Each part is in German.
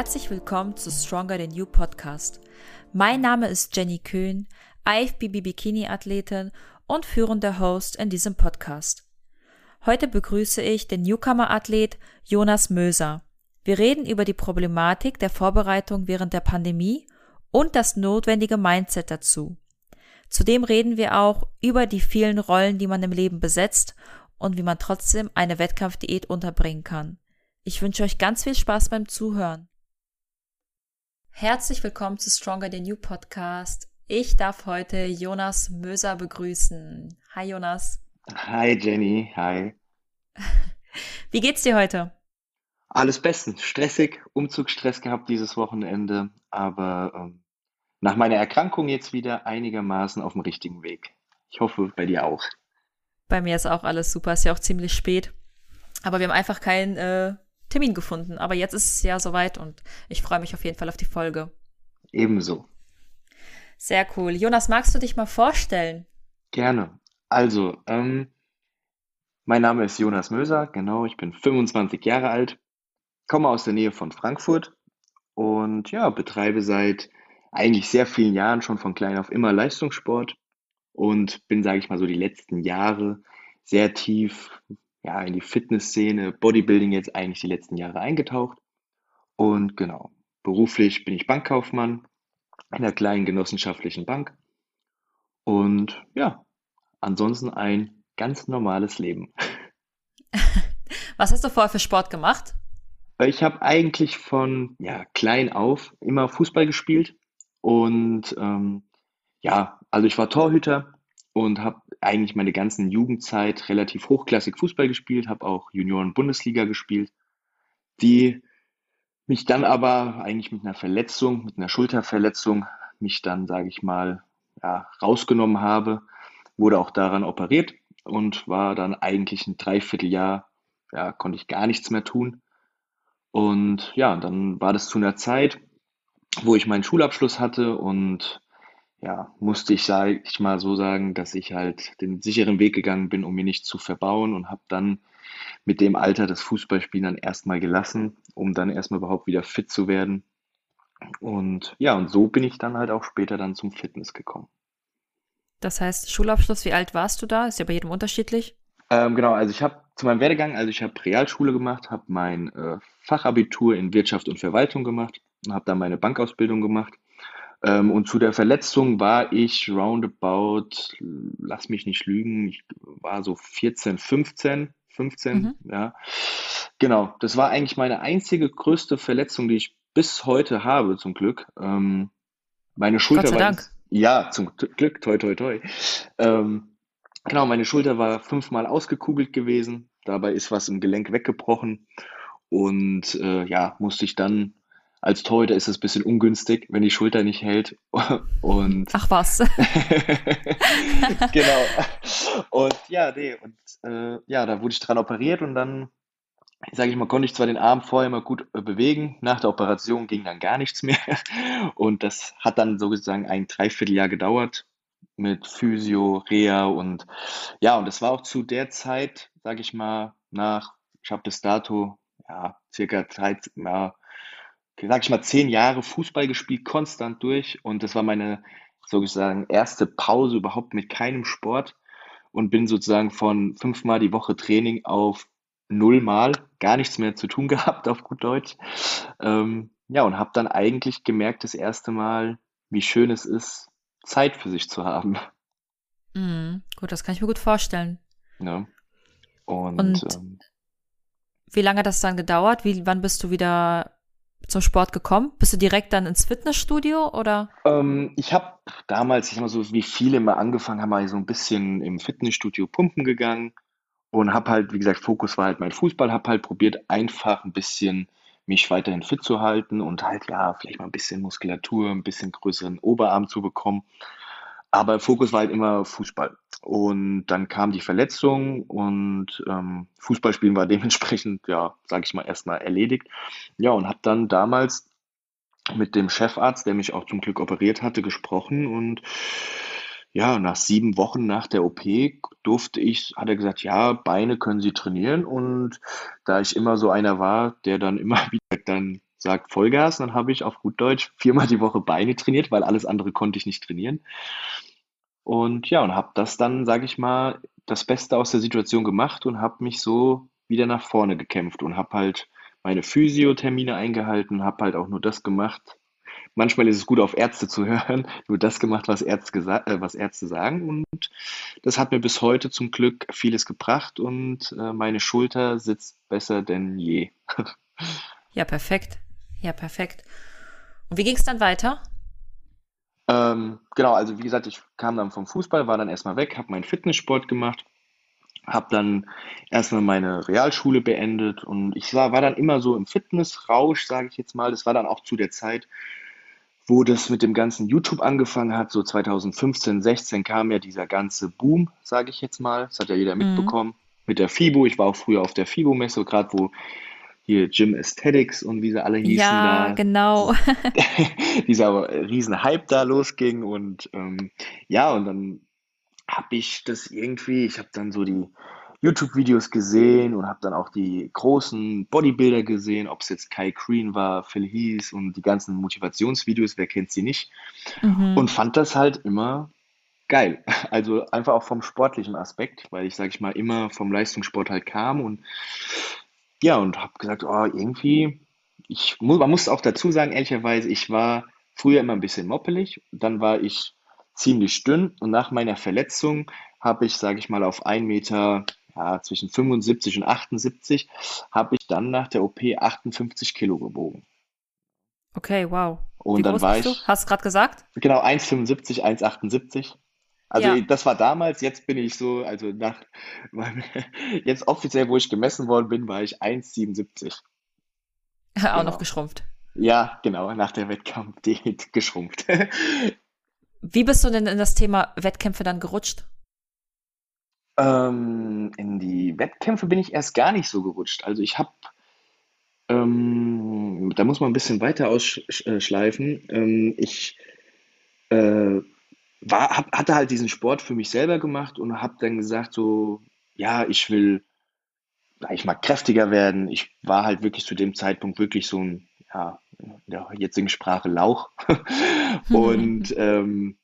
Herzlich willkommen zu Stronger Than You Podcast. Mein Name ist Jenny Köhn, IFBB Bikini Athletin und führender Host in diesem Podcast. Heute begrüße ich den Newcomer Athlet Jonas Möser. Wir reden über die Problematik der Vorbereitung während der Pandemie und das notwendige Mindset dazu. Zudem reden wir auch über die vielen Rollen, die man im Leben besetzt und wie man trotzdem eine Wettkampfdiät unterbringen kann. Ich wünsche euch ganz viel Spaß beim Zuhören. Herzlich willkommen zu Stronger Than You Podcast. Ich darf heute Jonas Möser begrüßen. Hi Jonas. Hi Jenny, hi. Wie geht's dir heute? Alles bestens. Stressig, Umzugsstress gehabt dieses Wochenende, aber ähm, nach meiner Erkrankung jetzt wieder einigermaßen auf dem richtigen Weg. Ich hoffe, bei dir auch. Bei mir ist auch alles super, ist ja auch ziemlich spät. Aber wir haben einfach keinen äh, Termin gefunden. Aber jetzt ist es ja soweit und ich freue mich auf jeden Fall auf die Folge. Ebenso. Sehr cool. Jonas, magst du dich mal vorstellen? Gerne. Also, ähm, mein Name ist Jonas Möser, genau, ich bin 25 Jahre alt, komme aus der Nähe von Frankfurt und ja, betreibe seit eigentlich sehr vielen Jahren schon von klein auf immer Leistungssport und bin, sage ich mal so, die letzten Jahre sehr tief ja, in die Fitnessszene, Bodybuilding jetzt eigentlich die letzten Jahre eingetaucht. Und genau, beruflich bin ich Bankkaufmann in einer kleinen genossenschaftlichen Bank. Und ja, ansonsten ein ganz normales Leben. Was hast du vorher für Sport gemacht? Ich habe eigentlich von ja, klein auf immer Fußball gespielt und ähm, ja, also ich war Torhüter und habe eigentlich meine ganzen Jugendzeit relativ hochklassig Fußball gespielt, habe auch Junioren-Bundesliga gespielt, die mich dann aber eigentlich mit einer Verletzung, mit einer Schulterverletzung, mich dann, sage ich mal, ja, rausgenommen habe, wurde auch daran operiert und war dann eigentlich ein Dreivierteljahr, ja, konnte ich gar nichts mehr tun. Und ja, dann war das zu einer Zeit, wo ich meinen Schulabschluss hatte und ja, musste ich, sage ich mal so sagen, dass ich halt den sicheren Weg gegangen bin, um mir nicht zu verbauen und habe dann mit dem Alter das Fußballspielen dann erstmal gelassen, um dann erstmal überhaupt wieder fit zu werden. Und ja, und so bin ich dann halt auch später dann zum Fitness gekommen. Das heißt, Schulabschluss, wie alt warst du da? Ist ja bei jedem unterschiedlich. Ähm, genau, also ich habe zu meinem Werdegang, also ich habe Realschule gemacht, habe mein äh, Fachabitur in Wirtschaft und Verwaltung gemacht und habe dann meine Bankausbildung gemacht ähm, und zu der Verletzung war ich roundabout, lass mich nicht lügen, ich war so 14, 15, 15, mhm. ja. Genau, das war eigentlich meine einzige größte Verletzung, die ich bis heute habe, zum Glück. Ähm, meine Schulter Gott sei war. Dank. Ja, zum Glück, toi, toi, toi. Ähm, genau, meine Schulter war fünfmal ausgekugelt gewesen. Dabei ist was im Gelenk weggebrochen. Und äh, ja, musste ich dann als Torhüter ist es ein bisschen ungünstig, wenn die Schulter nicht hält. Und Ach was. genau. Und ja, nee, und äh, ja, da wurde ich dran operiert und dann, sage ich mal, konnte ich zwar den Arm vorher mal gut äh, bewegen, nach der Operation ging dann gar nichts mehr. Und das hat dann sozusagen ein Dreivierteljahr gedauert mit Physio, Reha und ja, und das war auch zu der Zeit, sage ich mal, nach, ich habe bis dato, ja, circa 13, ja, sag ich mal, zehn Jahre Fußball gespielt, konstant durch. Und das war meine sozusagen erste Pause überhaupt mit keinem Sport und bin sozusagen von fünfmal die Woche Training auf nullmal gar nichts mehr zu tun gehabt, auf gut Deutsch. Ähm, ja, und habe dann eigentlich gemerkt, das erste Mal, wie schön es ist, Zeit für sich zu haben. Mhm, gut, das kann ich mir gut vorstellen. Ja. Und, Und ähm, wie lange hat das dann gedauert? Wie, wann bist du wieder zum Sport gekommen? Bist du direkt dann ins Fitnessstudio oder? Ähm, ich habe damals, ich mal so, wie viele mal angefangen haben, mal so ein bisschen im Fitnessstudio pumpen gegangen und habe halt, wie gesagt, Fokus war halt mein Fußball, habe halt probiert, einfach ein bisschen mich weiterhin fit zu halten und halt, ja, vielleicht mal ein bisschen Muskulatur, ein bisschen größeren Oberarm zu bekommen. Aber Fokus war halt immer Fußball. Und dann kam die Verletzung und ähm, Fußballspielen war dementsprechend, ja, sage ich mal, erstmal erledigt. Ja, und habe dann damals mit dem Chefarzt, der mich auch zum Glück operiert hatte, gesprochen und ja, nach sieben Wochen nach der OP durfte ich, hat er gesagt, ja, Beine können Sie trainieren und da ich immer so einer war, der dann immer wieder dann sagt Vollgas. Und dann habe ich auf gut Deutsch viermal die Woche Beine trainiert, weil alles andere konnte ich nicht trainieren. Und ja, und habe das dann, sage ich mal, das Beste aus der Situation gemacht und habe mich so wieder nach vorne gekämpft und habe halt meine Physiothermine eingehalten, habe halt auch nur das gemacht. Manchmal ist es gut, auf Ärzte zu hören, nur das gemacht, was Ärzte, äh, was Ärzte sagen. Und das hat mir bis heute zum Glück vieles gebracht und äh, meine Schulter sitzt besser denn je. ja, perfekt. Ja, perfekt. Und wie ging es dann weiter? Ähm, genau, also wie gesagt, ich kam dann vom Fußball, war dann erstmal weg, habe meinen Fitnesssport gemacht, habe dann erstmal meine Realschule beendet und ich war, war dann immer so im Fitnessrausch, sage ich jetzt mal. Das war dann auch zu der Zeit, wo das mit dem ganzen YouTube angefangen hat, so 2015, 16 kam ja dieser ganze Boom, sage ich jetzt mal. Das hat ja jeder mhm. mitbekommen. Mit der FIBO, ich war auch früher auf der FIBO-Messe, gerade wo hier Gym Aesthetics und wie sie alle hießen. Ja, da, genau. dieser riesen Hype da losging und ähm, ja, und dann habe ich das irgendwie, ich habe dann so die YouTube-Videos gesehen und habe dann auch die großen Bodybuilder gesehen, ob es jetzt Kai Green war, Phil Heath und die ganzen Motivationsvideos, wer kennt sie nicht. Mhm. Und fand das halt immer geil. Also einfach auch vom sportlichen Aspekt, weil ich, sage ich mal, immer vom Leistungssport halt kam und ja, und habe gesagt, oh, irgendwie, ich muss, man muss auch dazu sagen, ehrlicherweise, ich war früher immer ein bisschen moppelig, dann war ich ziemlich dünn und nach meiner Verletzung habe ich, sage ich mal, auf 1 Meter, ja, zwischen 75 und 78, habe ich dann nach der OP 58 Kilo gewogen. Okay, wow. Und Wie dann war ich. Du? Hast du gerade gesagt? Genau, 1,75, 1,78. Also ja. das war damals, jetzt bin ich so, also nach, jetzt offiziell, wo ich gemessen worden bin, war ich 1,77. Auch genau. noch geschrumpft. Ja, genau, nach der Wettkampfdiät geschrumpft. Wie bist du denn in das Thema Wettkämpfe dann gerutscht? Ähm, in die Wettkämpfe bin ich erst gar nicht so gerutscht. Also ich habe, ähm, da muss man ein bisschen weiter ausschleifen. Ähm, ich äh, war, hab, hatte halt diesen Sport für mich selber gemacht und habe dann gesagt so, ja, ich will, ich mag kräftiger werden. Ich war halt wirklich zu dem Zeitpunkt wirklich so ein ja, in der jetzigen Sprache Lauch. und ähm,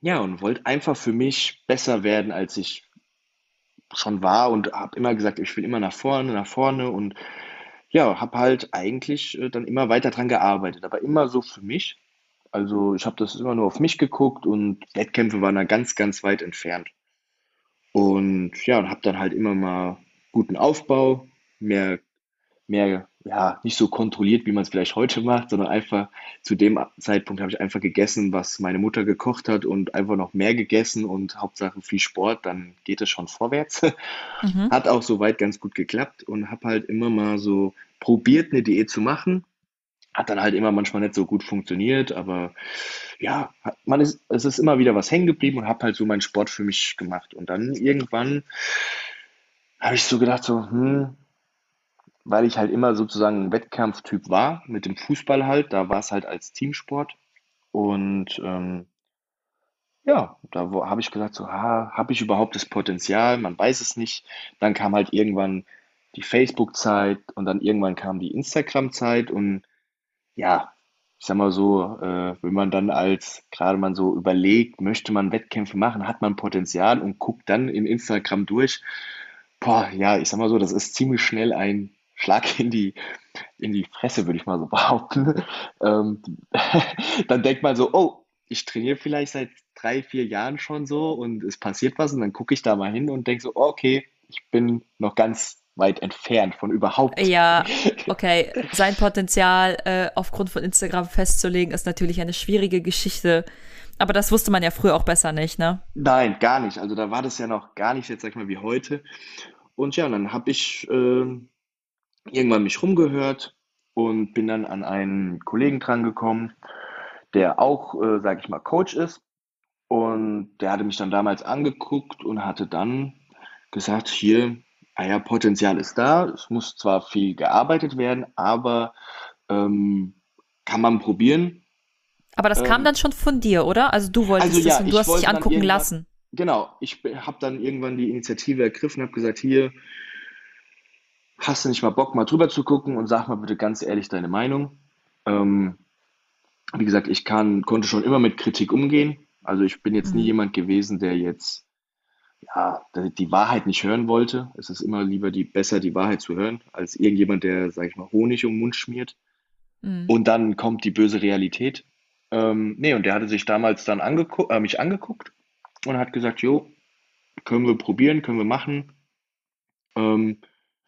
ja, und wollte einfach für mich besser werden, als ich schon war und habe immer gesagt, ich will immer nach vorne, nach vorne und ja, habe halt eigentlich äh, dann immer weiter dran gearbeitet, aber immer so für mich. Also ich habe das immer nur auf mich geguckt und Wettkämpfe waren da ganz, ganz weit entfernt. Und ja, und habe dann halt immer mal guten Aufbau, mehr, mehr ja, nicht so kontrolliert, wie man es vielleicht heute macht, sondern einfach zu dem Zeitpunkt habe ich einfach gegessen, was meine Mutter gekocht hat und einfach noch mehr gegessen und Hauptsache viel Sport, dann geht es schon vorwärts. Mhm. Hat auch soweit ganz gut geklappt und habe halt immer mal so probiert, eine Diät zu machen. Hat dann halt immer manchmal nicht so gut funktioniert, aber ja, man ist, es ist immer wieder was hängen geblieben und habe halt so meinen Sport für mich gemacht. Und dann irgendwann habe ich so gedacht, so, hm, weil ich halt immer sozusagen ein Wettkampftyp war, mit dem Fußball halt, da war es halt als Teamsport. Und ähm, ja, da habe ich gesagt, so, habe ich überhaupt das Potenzial? Man weiß es nicht. Dann kam halt irgendwann die Facebook-Zeit und dann irgendwann kam die Instagram-Zeit und ja, ich sag mal so, äh, wenn man dann als, gerade man so überlegt, möchte man Wettkämpfe machen, hat man Potenzial und guckt dann in Instagram durch. Boah, ja, ich sag mal so, das ist ziemlich schnell ein Schlag in die, in die Fresse, würde ich mal so behaupten. Ähm, dann denkt man so, oh, ich trainiere vielleicht seit drei, vier Jahren schon so und es passiert was und dann gucke ich da mal hin und denke so, okay, ich bin noch ganz weit entfernt von überhaupt. Ja, okay. Sein Potenzial äh, aufgrund von Instagram festzulegen, ist natürlich eine schwierige Geschichte. Aber das wusste man ja früher auch besser nicht, ne? Nein, gar nicht. Also da war das ja noch gar nicht, jetzt sag ich mal, wie heute. Und ja, dann habe ich äh, irgendwann mich rumgehört und bin dann an einen Kollegen drangekommen, der auch, äh, sage ich mal, Coach ist. Und der hatte mich dann damals angeguckt und hatte dann gesagt, hier, ah ja, Potenzial ist da, es muss zwar viel gearbeitet werden, aber ähm, kann man probieren. Aber das ähm, kam dann schon von dir, oder? Also du wolltest also, ja, das und du hast dich angucken lassen. Genau, ich habe dann irgendwann die Initiative ergriffen, habe gesagt, hier, hast du nicht mal Bock, mal drüber zu gucken und sag mal bitte ganz ehrlich deine Meinung. Ähm, wie gesagt, ich kann, konnte schon immer mit Kritik umgehen. Also ich bin jetzt nie Mhm. jemand gewesen, der jetzt ja, die Wahrheit nicht hören wollte. Es ist immer lieber die, besser die Wahrheit zu hören, als irgendjemand, der, sag ich mal, Honig um den Mund schmiert. Mhm. Und dann kommt die böse Realität. Ähm, nee, und der hatte sich damals dann angeguckt, äh, mich angeguckt und hat gesagt, jo, können wir probieren, können wir machen. Ähm,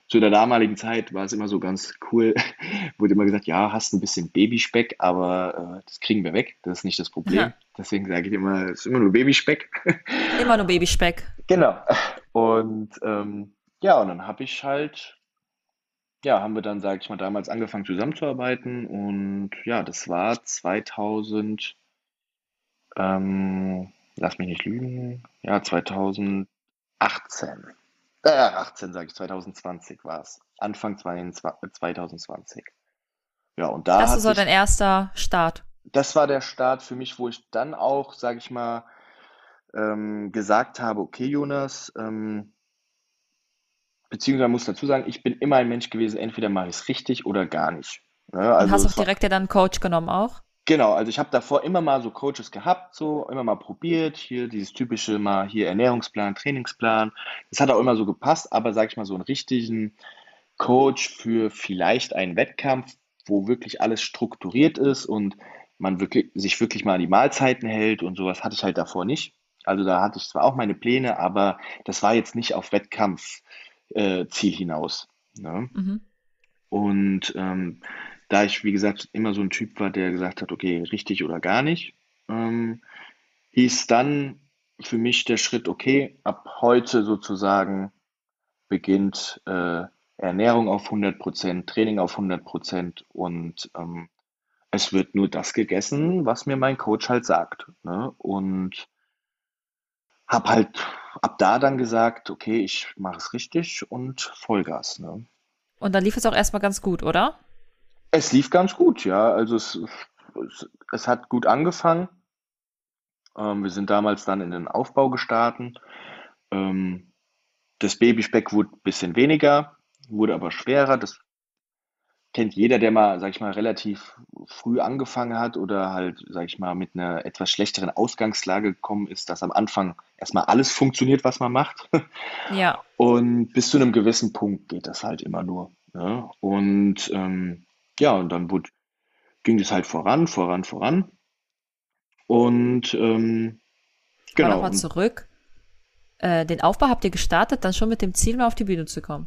zu der damaligen Zeit war es immer so ganz cool, wurde immer gesagt, ja, hast ein bisschen Babyspeck, aber äh, das kriegen wir weg, das ist nicht das Problem. Aha. Deswegen sage ich immer, es ist immer nur Babyspeck. Immer nur Babyspeck. Genau. Und ähm, ja, und dann habe ich halt, ja, haben wir dann, sage ich mal, damals angefangen zusammenzuarbeiten und ja, das war 2000, ähm, lass mich nicht lügen, ja, 2018. Äh, 18 sage ich, 2020 war es. Anfang 22 2020. Ja, und da Das ist so dein erster Start. das war der Start für mich, wo ich dann auch, sage ich mal, ähm, gesagt habe, okay, Jonas, ähm, beziehungsweise muss dazu sagen, ich bin immer ein Mensch gewesen, entweder mache ich es richtig oder gar nicht. Ne? Und Also hast auch direkt dir dann einen Coach genommen auch? genau, also ich habe davor immer mal so Coaches gehabt, so immer mal probiert, hier dieses typische mal hier Ernährungsplan, Trainingsplan. Das hat auch immer so gepasst, aber sage ich mal so einen richtigen Coach für vielleicht einen Wettkampf, wo wirklich alles strukturiert ist und man wirklich, sich wirklich mal an die Mahlzeiten hält und sowas hatte ich halt davor nicht. Also da hatte ich zwar auch meine Pläne, aber das war jetzt nicht auf Wettkampfziel äh, hinaus. Ne? Mhm. Und ähm, da ich, wie gesagt, immer so ein Typ war, der gesagt hat, okay, richtig oder gar nicht, ähm, hieß dann für mich der Schritt, okay, ab heute sozusagen beginnt äh, Ernährung auf 100%, Training auf 100% und ähm, es wird nur das gegessen, was mir mein Coach halt sagt. Ne? Und habe halt ab da dann gesagt, okay, ich mache es richtig und Vollgas. Ne? Und dann lief es auch erstmal ganz gut, oder? Es lief ganz gut, ja. Also es, es, es hat gut angefangen. Ähm, wir sind damals dann in den Aufbau gestartet. Ähm, das Babyspeck wurde ein bisschen weniger, wurde aber schwerer. Das kennt jeder, der mal, sag ich mal, relativ früh angefangen hat oder halt, sag ich mal, mit einer etwas schlechteren Ausgangslage gekommen ist, dass am Anfang erstmal alles funktioniert, was man macht. Ja. Und bis zu einem gewissen Punkt geht das halt immer nur. Ne? Und ähm, ja, und dann wurde, ging das halt voran, voran, voran. Und ähm, genau, nochmal zurück. Äh, den Aufbau habt ihr gestartet, dann schon mit dem Ziel, mal auf die Bühne zu kommen.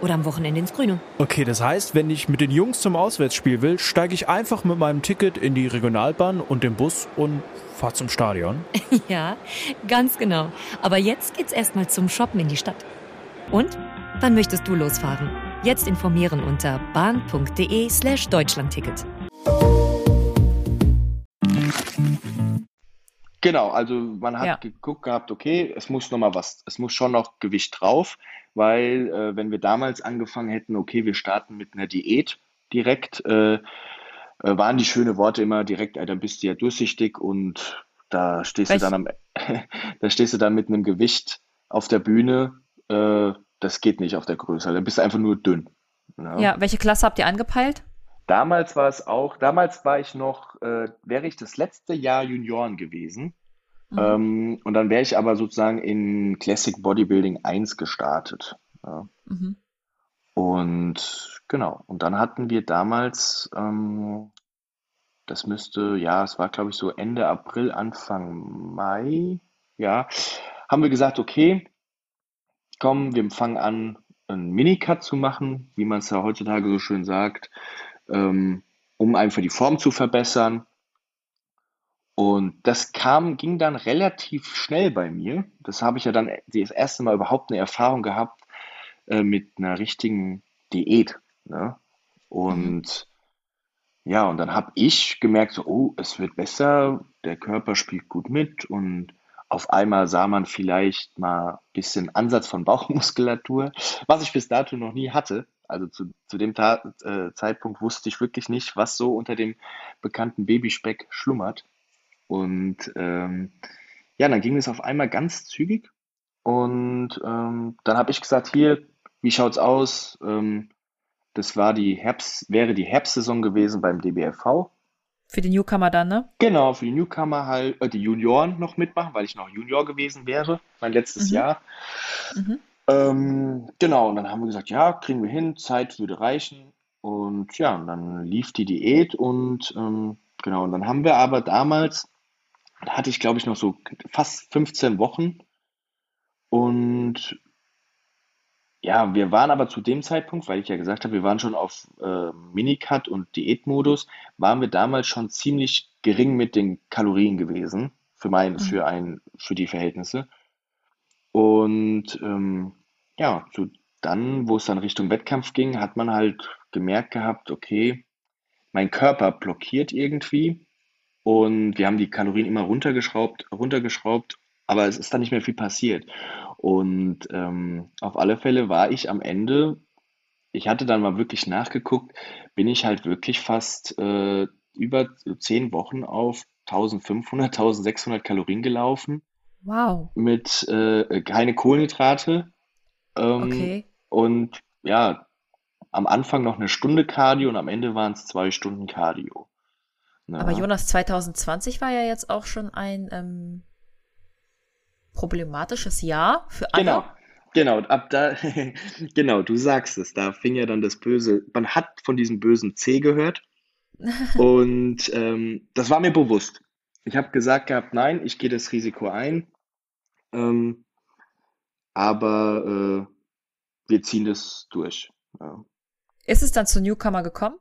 oder am Wochenende ins Grüne. Okay, das heißt, wenn ich mit den Jungs zum Auswärtsspiel will, steige ich einfach mit meinem Ticket in die Regionalbahn und den Bus und fahr zum Stadion. Ja, ganz genau. Aber jetzt geht's erstmal zum Shoppen in die Stadt. Und? Wann möchtest du losfahren? Jetzt informieren unter bahn.de slash Deutschlandticket. Genau, also man hat Ja. geguckt gehabt, okay, es muss noch mal was, es muss schon noch Gewicht drauf, weil äh, wenn wir damals angefangen hätten, okay, wir starten mit einer Diät direkt, äh, äh, waren die schönen Worte immer direkt, dann bist du ja durchsichtig und da stehst du Welch, dann am, da stehst du dann mit einem Gewicht auf der Bühne, äh, das geht nicht auf der Größe, dann bist du einfach nur dünn. Ne? ja, welche Klasse habt ihr angepeilt? Damals war es auch, damals war ich noch, äh, wäre ich das letzte Jahr Junioren gewesen. Mhm. Ähm, und dann wäre ich aber sozusagen in Classic Bodybuilding 1 gestartet. Ja. Mhm. Und genau, und dann hatten wir damals, ähm, das müsste, ja, es war glaube ich so Ende April, Anfang Mai, ja, haben wir gesagt, okay, komm, wir fangen an, einen Minicut zu machen, wie man es ja heutzutage so schön sagt, ähm, um einfach die Form zu verbessern. Und das kam, ging dann relativ schnell bei mir. Das habe ich ja dann das erste Mal überhaupt eine Erfahrung gehabt äh, mit einer richtigen Diät. Ne? Und ja, und dann habe ich gemerkt, so, oh, es wird besser, der Körper spielt gut mit und auf einmal sah man vielleicht mal ein bisschen Ansatz von Bauchmuskulatur, was ich bis dato noch nie hatte. Also zu, zu dem Ta äh, Zeitpunkt wusste ich wirklich nicht, was so unter dem bekannten Babyspeck schlummert. Und ähm, ja, dann ging es auf einmal ganz zügig. Und ähm, dann habe ich gesagt, hier, wie schaut's aus? Ähm, das war die Herbst, wäre die Herbstsaison gewesen beim DBFV. Für die Newcomer dann, ne? Genau, für die Newcomer halt, äh, die Junioren noch mitmachen, weil ich noch Junior gewesen wäre, mein letztes Mhm. Jahr. Mhm. Ähm, genau, und dann haben wir gesagt, ja, kriegen wir hin, Zeit würde reichen. Und ja, und dann lief die Diät und ähm, genau, und dann haben wir aber damals, da hatte ich glaube ich noch so fast 15 Wochen und ja, wir waren aber zu dem Zeitpunkt, weil ich ja gesagt habe, wir waren schon auf äh, Minicut und Diätmodus, waren wir damals schon ziemlich gering mit den Kalorien gewesen für mein, Mhm. für ein, für die Verhältnisse. Und ähm, ja, so dann, wo es dann Richtung Wettkampf ging, hat man halt gemerkt gehabt, okay, mein Körper blockiert irgendwie und wir haben die Kalorien immer runtergeschraubt, runtergeschraubt, aber es ist dann nicht mehr viel passiert. Und ähm, auf alle Fälle war ich am Ende, ich hatte dann mal wirklich nachgeguckt, bin ich halt wirklich fast äh, über zehn Wochen auf 1500, 1600 Kalorien gelaufen Wow. mit äh, keine Kohlenhydrate ähm, Okay. und ja, am Anfang noch eine Stunde Cardio und am Ende waren es zwei Stunden Cardio. Aber Ja. Jonas, 2020 war ja jetzt auch schon ein ähm, problematisches Jahr für alle. Genau, genau, ab da, genau, du sagst es, da fing ja dann das Böse, man hat von diesem bösen C gehört und ähm, das war mir bewusst. Ich habe gesagt gehabt, nein, ich gehe das Risiko ein, ähm, aber äh, wir ziehen das durch. Ja. Ist es dann zu Newcomer gekommen?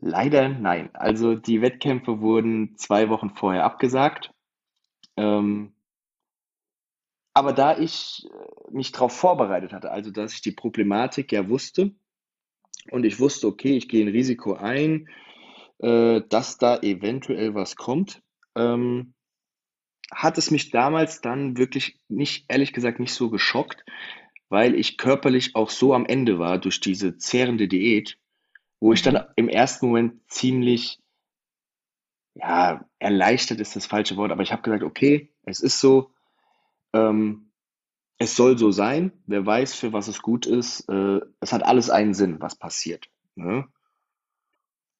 Leider nein. Also die Wettkämpfe wurden zwei Wochen vorher abgesagt. Ähm, aber da ich äh, mich darauf vorbereitet hatte, also dass ich die Problematik ja wusste und ich wusste, okay, ich gehe ein Risiko ein, äh, dass da eventuell was kommt, ähm, hat es mich damals dann wirklich nicht, ehrlich gesagt, nicht so geschockt, weil ich körperlich auch so am Ende war durch diese zehrende Diät, wo ich dann im ersten Moment ziemlich, ja, erleichtert ist das falsche Wort, aber ich habe gesagt, okay, es ist so, ähm, es soll so sein, wer weiß, für was es gut ist, äh, es hat alles einen Sinn, was passiert. Ne?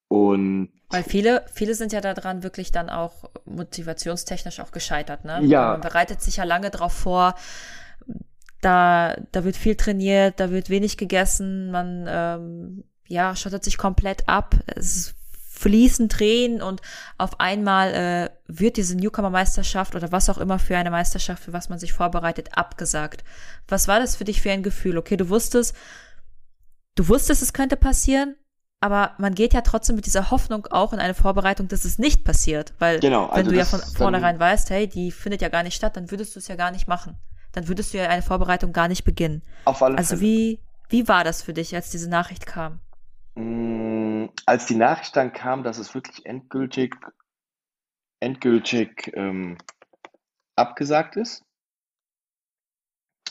Und Weil viele, viele sind ja daran wirklich dann auch motivationstechnisch auch gescheitert, ne? Ja. Man bereitet sich ja lange drauf vor. Da, da wird viel trainiert, da wird wenig gegessen, man ähm, ja, schottet sich komplett ab. Es fließen Tränen und auf einmal äh, wird diese Newcomer-Meisterschaft oder was auch immer für eine Meisterschaft, für was man sich vorbereitet, abgesagt. Was war das für dich für ein Gefühl? Okay, du wusstest, du wusstest, es könnte passieren, aber man geht ja trotzdem mit dieser Hoffnung auch in eine Vorbereitung, dass es nicht passiert. Weil Genau, wenn also du ja von vornherein weißt, hey, die findet ja gar nicht statt, dann würdest du es ja gar nicht machen. Dann würdest du ja eine Vorbereitung gar nicht beginnen. auf alle Also Fälle. wie, wie war das für dich, als diese Nachricht kam? Mm, Als die Nachricht dann kam, dass es wirklich endgültig, endgültig ähm, abgesagt ist,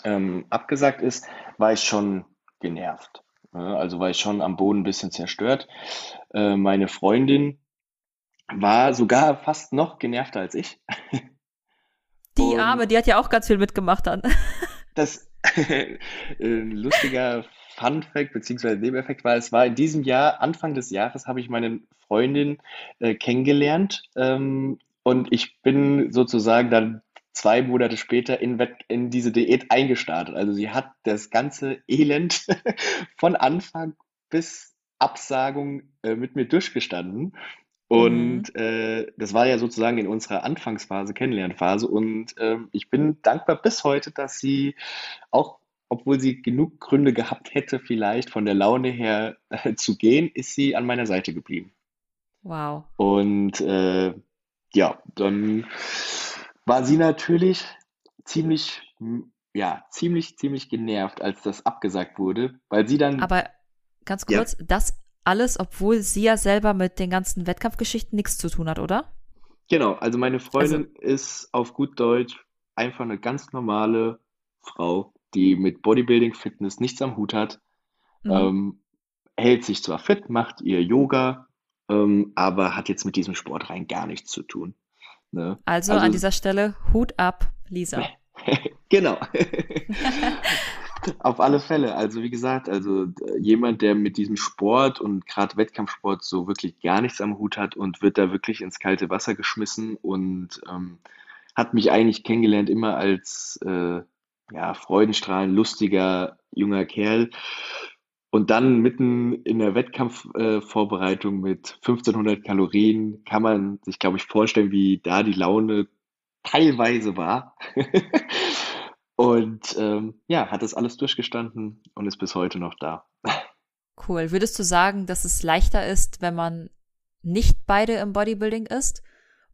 ähm, abgesagt ist, war ich schon genervt. Also war ich schon am Boden ein bisschen zerstört. Äh, meine Freundin war sogar fast noch genervter als ich. Die Und- Arme, die hat ja auch ganz viel mitgemacht dann. Das äh, ein lustiger Fun Fact beziehungsweise Nebeneffekt war, es war in diesem Jahr, Anfang des Jahres, habe ich meine Freundin äh, kennengelernt ähm, und ich bin sozusagen dann zwei Monate später in, in diese Diät eingestartet. Also sie hat das ganze Elend von Anfang bis Absagung äh, mit mir durchgestanden. Und äh, das war ja sozusagen in unserer Anfangsphase, Kennenlernphase. Und ähm, ich bin dankbar bis heute, dass sie auch, obwohl sie genug Gründe gehabt hätte, vielleicht von der Laune her äh, zu gehen, ist sie an meiner Seite geblieben. Wow. Und äh, ja, dann war sie natürlich ziemlich, ja, ziemlich, ziemlich genervt, als das abgesagt wurde, weil sie dann, Aber ganz Ja. kurz, das alles, obwohl sie ja selber mit den ganzen Wettkampfgeschichten nichts zu tun hat, oder? Genau, also meine Freundin ist auf gut Deutsch einfach eine ganz normale Frau, die mit Bodybuilding, Fitness nichts am Hut hat, Mhm. ähm, hält sich zwar fit, macht ihr Yoga, ähm, aber hat jetzt mit diesem Sport rein gar nichts zu tun. Ne? Also, also- an dieser Stelle Hut ab, Lisa. Genau. Auf alle Fälle. Also wie gesagt, also äh, jemand, der mit diesem Sport und gerade Wettkampfsport so wirklich gar nichts am Hut hat und wird da wirklich ins kalte Wasser geschmissen und ähm, hat mich eigentlich kennengelernt immer als äh, ja, freudenstrahlend, lustiger junger Kerl. Und dann mitten in der Wettkampfvorbereitung äh, mit 1500 Kalorien kann man sich, glaube ich, vorstellen, wie da die Laune teilweise war. Und ähm, ja, hat das alles durchgestanden und ist bis heute noch da. Cool. Würdest du sagen, dass es leichter ist, wenn man nicht beide im Bodybuilding ist?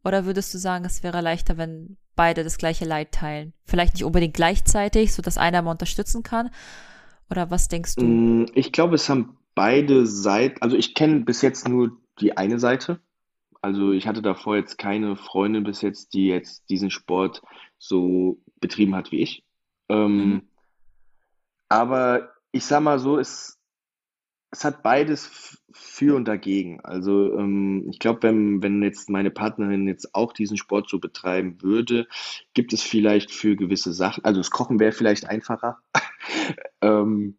Oder würdest du sagen, es wäre leichter, wenn beide das gleiche Leid teilen? Vielleicht nicht unbedingt gleichzeitig, so dass einer mal unterstützen kann? Oder was denkst du? Mm, Ich glaube, es haben beide Seiten, also ich kenne bis jetzt nur die eine Seite. Also ich hatte davor jetzt keine Freundin bis jetzt, die jetzt diesen Sport so betrieben hat wie ich. Ähm, Mhm. aber ich sag mal so, es, es hat beides für und dagegen. Also ähm, ich glaube, wenn, wenn jetzt meine Partnerin jetzt auch diesen Sport so betreiben würde, gibt es vielleicht für gewisse Sachen, also das Kochen wäre vielleicht einfacher. Ähm,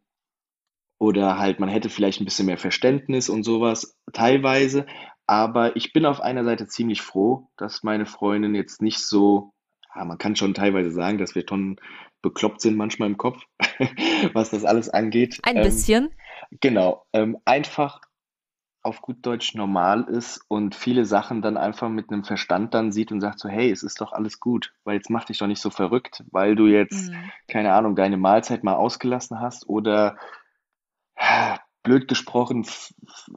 oder halt, man hätte vielleicht ein bisschen mehr Verständnis und sowas, teilweise. Aber ich bin auf einer Seite ziemlich froh, dass meine Freundin jetzt nicht so, ja, man kann schon teilweise sagen, dass wir schon bekloppt sind manchmal im Kopf, was das alles angeht. Ein Ähm, bisschen. Genau, ähm, einfach auf gut Deutsch normal ist und viele Sachen dann einfach mit einem Verstand dann sieht und sagt so, hey, es ist doch alles gut, weil jetzt mach dich doch nicht so verrückt, weil du jetzt, Mhm. keine Ahnung, deine Mahlzeit mal ausgelassen hast oder blöd gesprochen f- f-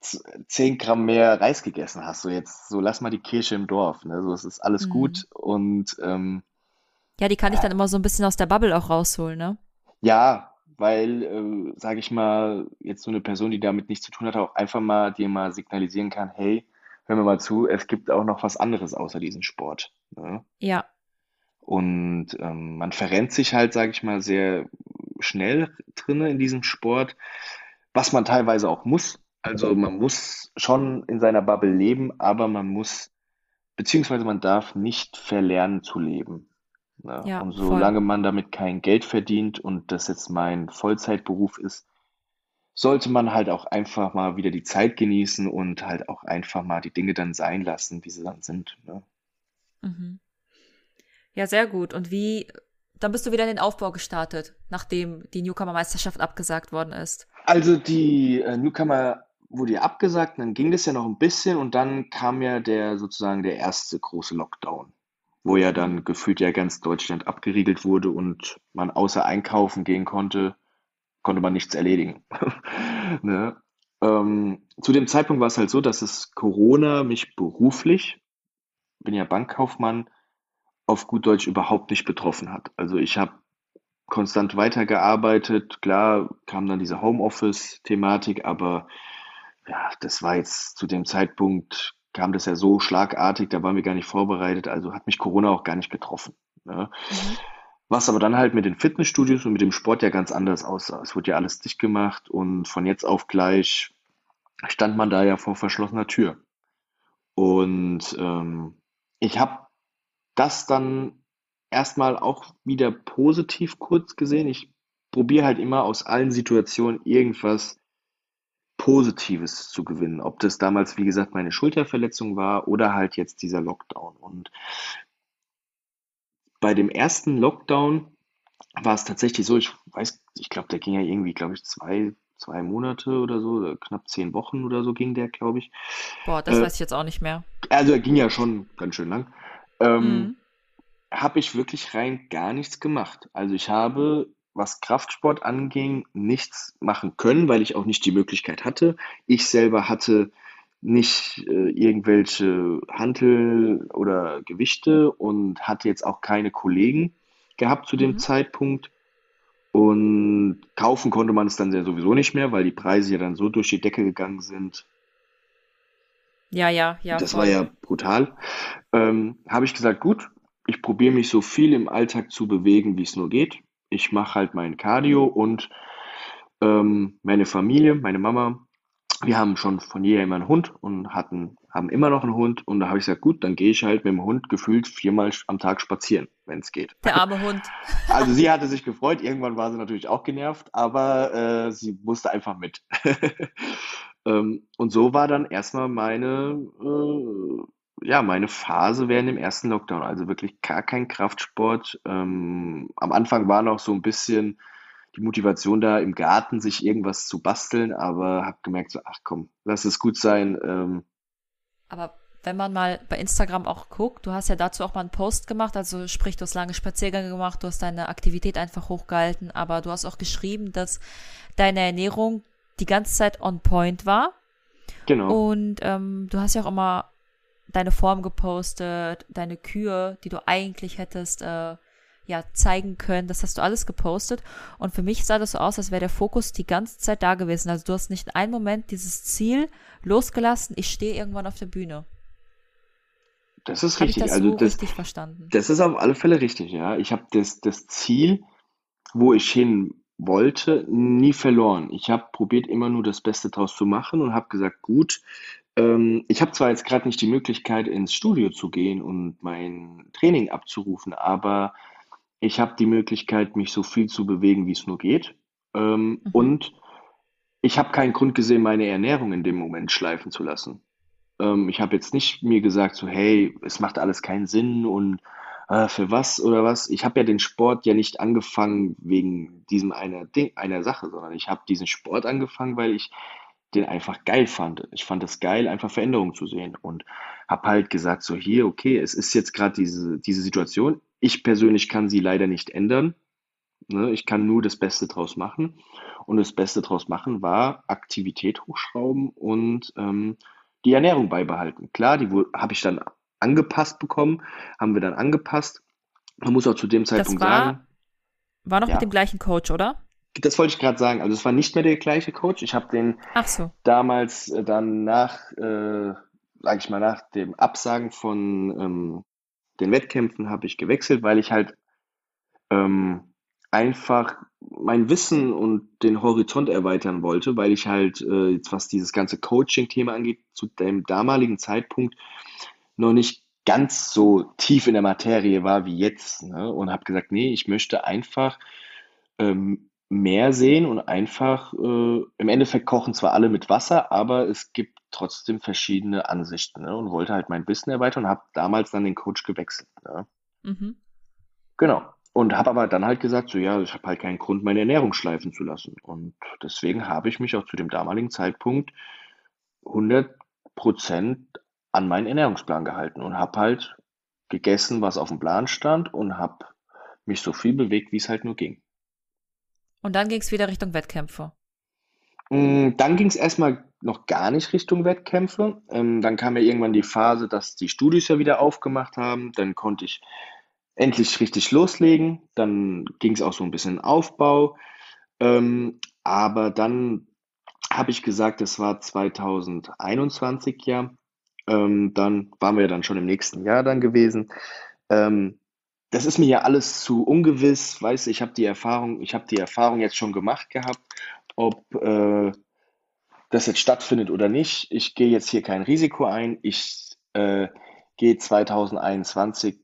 z- 10 Gramm mehr Reis gegessen hast. So jetzt, so lass mal die Kirche im Dorf, ne? So, es ist alles Mhm. gut und ähm, Ja, die kann ich dann immer so ein bisschen aus der Bubble auch rausholen, ne? Ja, weil, äh, sage ich mal, jetzt so eine Person, die damit nichts zu tun hat, auch einfach mal dir mal signalisieren kann, hey, hör mir mal zu, es gibt auch noch was anderes außer diesem Sport. Ne? Ja. Und ähm, man verrennt sich halt, sage ich mal, sehr schnell drinne in diesem Sport, was man teilweise auch muss. Also man muss schon in seiner Bubble leben, aber man muss, beziehungsweise man darf nicht verlernen zu leben. Ne? Ja, Und voll. solange man damit kein Geld verdient und das jetzt mein Vollzeitberuf ist, sollte man halt auch einfach mal wieder die Zeit genießen und halt auch einfach mal die Dinge dann sein lassen, wie sie dann sind. Ne? Mhm. Ja, sehr gut. Und wie, dann bist du wieder in den Aufbau gestartet, nachdem die Newcomer-Meisterschaft abgesagt worden ist. Also die äh, Newcomer wurde ja abgesagt, dann ging das ja noch ein bisschen und dann kam ja der sozusagen der erste große Lockdown, wo ja dann gefühlt ja ganz Deutschland abgeriegelt wurde und man außer einkaufen gehen konnte, konnte man nichts erledigen. Ne? Ähm, zu dem Zeitpunkt war es halt so, dass es Corona mich beruflich, bin ja Bankkaufmann, auf gut Deutsch überhaupt nicht betroffen hat. Also ich habe konstant weitergearbeitet. Klar kam dann diese Homeoffice-Thematik, aber ja, das war jetzt zu dem Zeitpunkt, kam das ja so schlagartig, da waren wir gar nicht vorbereitet, also hat mich Corona auch gar nicht getroffen. Ne? Mhm. Was aber dann halt mit den Fitnessstudios und mit dem Sport ja ganz anders aussah. Es wurde ja alles dicht gemacht und von jetzt auf gleich stand man da ja vor verschlossener Tür. Und ähm, ich habe das dann erstmal auch wieder positiv kurz gesehen. Ich probiere halt immer aus allen Situationen irgendwas Positives zu gewinnen. Ob das damals, wie gesagt, meine Schulterverletzung war oder halt jetzt dieser Lockdown. Und bei dem ersten Lockdown war es tatsächlich so, ich weiß, ich glaube, der ging ja irgendwie, glaube ich, zwei, zwei Monate oder so, oder knapp zehn Wochen oder so ging der, glaube ich. Boah, das Äh, weiß ich jetzt auch nicht mehr. Also er ging ja schon ganz schön lang. Ähm, Mhm. habe ich wirklich rein gar nichts gemacht. Also ich habe, was Kraftsport anging, nichts machen können, weil ich auch nicht die Möglichkeit hatte. Ich selber hatte nicht äh, irgendwelche Hantel oder Gewichte und hatte jetzt auch keine Kollegen gehabt zu dem Mhm. Zeitpunkt. Und kaufen konnte man es dann ja sowieso nicht mehr, weil die Preise ja dann so durch die Decke gegangen sind. Ja, ja, ja. Das voll. war ja brutal. Ähm, habe ich gesagt, gut, ich probiere mich so viel im Alltag zu bewegen, wie es nur geht. Ich mache halt mein Cardio und ähm, meine Familie, meine Mama, wir haben schon von jeher immer einen Hund und hatten, haben immer noch einen Hund. Und da habe ich gesagt, gut, dann gehe ich halt mit dem Hund gefühlt viermal am Tag spazieren, wenn es geht. Der arme Hund. Also sie hatte sich gefreut, irgendwann war sie natürlich auch genervt, aber äh, sie musste einfach mit. ähm, und so war dann erstmal meine, äh, ja, meine Phase während dem ersten Lockdown. Also wirklich gar kein Kraftsport. Ähm, am Anfang war noch so ein bisschen die Motivation da, im Garten sich irgendwas zu basteln, aber habe gemerkt, so, ach komm, lass es gut sein. Ähm, Aber wenn man mal bei Instagram auch guckt, du hast ja dazu auch mal einen Post gemacht, also sprich, du hast lange Spaziergänge gemacht, du hast deine Aktivität einfach hochgehalten, aber du hast auch geschrieben, dass deine Ernährung die ganze Zeit on point war. genau. Und ähm, du hast ja auch immer deine Form gepostet, deine Kühe, die du eigentlich hättest äh, ja zeigen können. Das hast du alles gepostet. Und für mich sah das so aus, als wäre der Fokus die ganze Zeit da gewesen. Also du hast nicht in einem Moment dieses Ziel losgelassen, ich stehe irgendwann auf der Bühne. Das ist ich richtig. das Also so das, richtig verstanden? das ist auf alle Fälle richtig, ja. Ich habe das, das Ziel, wo ich hin wollte, nie verloren. Ich habe probiert, immer nur das Beste draus zu machen und habe gesagt, gut, ähm, ich habe zwar jetzt gerade nicht die Möglichkeit, ins Studio zu gehen und mein Training abzurufen, aber ich habe die Möglichkeit, mich so viel zu bewegen, wie es nur geht. Ähm, Mhm. und ich habe keinen Grund gesehen, meine Ernährung in dem Moment schleifen zu lassen. Ähm, ich habe jetzt nicht mir gesagt, so, hey, es macht alles keinen Sinn und äh, für was oder was. Ich habe ja den Sport ja nicht angefangen wegen diesem einer Ding, einer Sache, sondern ich habe diesen Sport angefangen, weil ich den einfach geil fand. Ich fand es geil, einfach Veränderungen zu sehen und habe halt gesagt, so hier, okay, es ist jetzt gerade diese, diese Situation. Ich persönlich kann sie leider nicht ändern. Ne? Ich kann nur das Beste draus machen. Und das Beste draus machen war Aktivität hochschrauben und ähm, die Ernährung beibehalten. Klar, die habe ich dann angepasst bekommen, haben wir dann angepasst. Man muss auch zu dem Das Zeitpunkt war, sagen, war noch ja, mit dem gleichen Coach, oder? Das wollte ich gerade sagen. Also es war nicht mehr der gleiche Coach. Ich habe den so. damals äh, dann nach, äh, sag ich mal, nach dem Absagen von ähm, den Wettkämpfen habe ich gewechselt, weil ich halt ähm, einfach mein Wissen und den Horizont erweitern wollte, weil ich halt, äh, jetzt was dieses ganze Coaching-Thema angeht, zu dem damaligen Zeitpunkt noch nicht ganz so tief in der Materie war wie jetzt, ne? Und habe gesagt, nee, ich möchte einfach ähm, mehr sehen und einfach, äh, im Endeffekt kochen zwar alle mit Wasser, aber es gibt trotzdem verschiedene Ansichten, ne? Und wollte halt mein Wissen erweitern und habe damals dann den Coach gewechselt, ne? Mhm. Genau. Und habe aber dann halt gesagt, so ja, ich habe halt keinen Grund, meine Ernährung schleifen zu lassen. Und deswegen habe ich mich auch zu dem damaligen Zeitpunkt 100% an meinen Ernährungsplan gehalten und habe halt gegessen, was auf dem Plan stand und habe mich so viel bewegt, wie es halt nur ging. Und dann ging es wieder Richtung Wettkämpfe. Mm, Dann ging es erstmal noch gar nicht Richtung Wettkämpfe. Ähm, dann kam ja irgendwann die Phase, dass die Studios ja wieder aufgemacht haben. Dann konnte ich endlich richtig loslegen. Dann ging es auch so ein bisschen Aufbau. Ähm, aber dann habe ich gesagt, das war 2021 ja. Ähm, dann waren wir ja dann schon im nächsten Jahr dann gewesen. Das ist mir ja alles zu ungewiss. Weißt du, ich habe die Erfahrung, ich habe die Erfahrung jetzt schon gemacht gehabt, ob äh, das jetzt stattfindet oder nicht. Ich gehe jetzt hier kein Risiko ein. Ich äh, gehe 2021,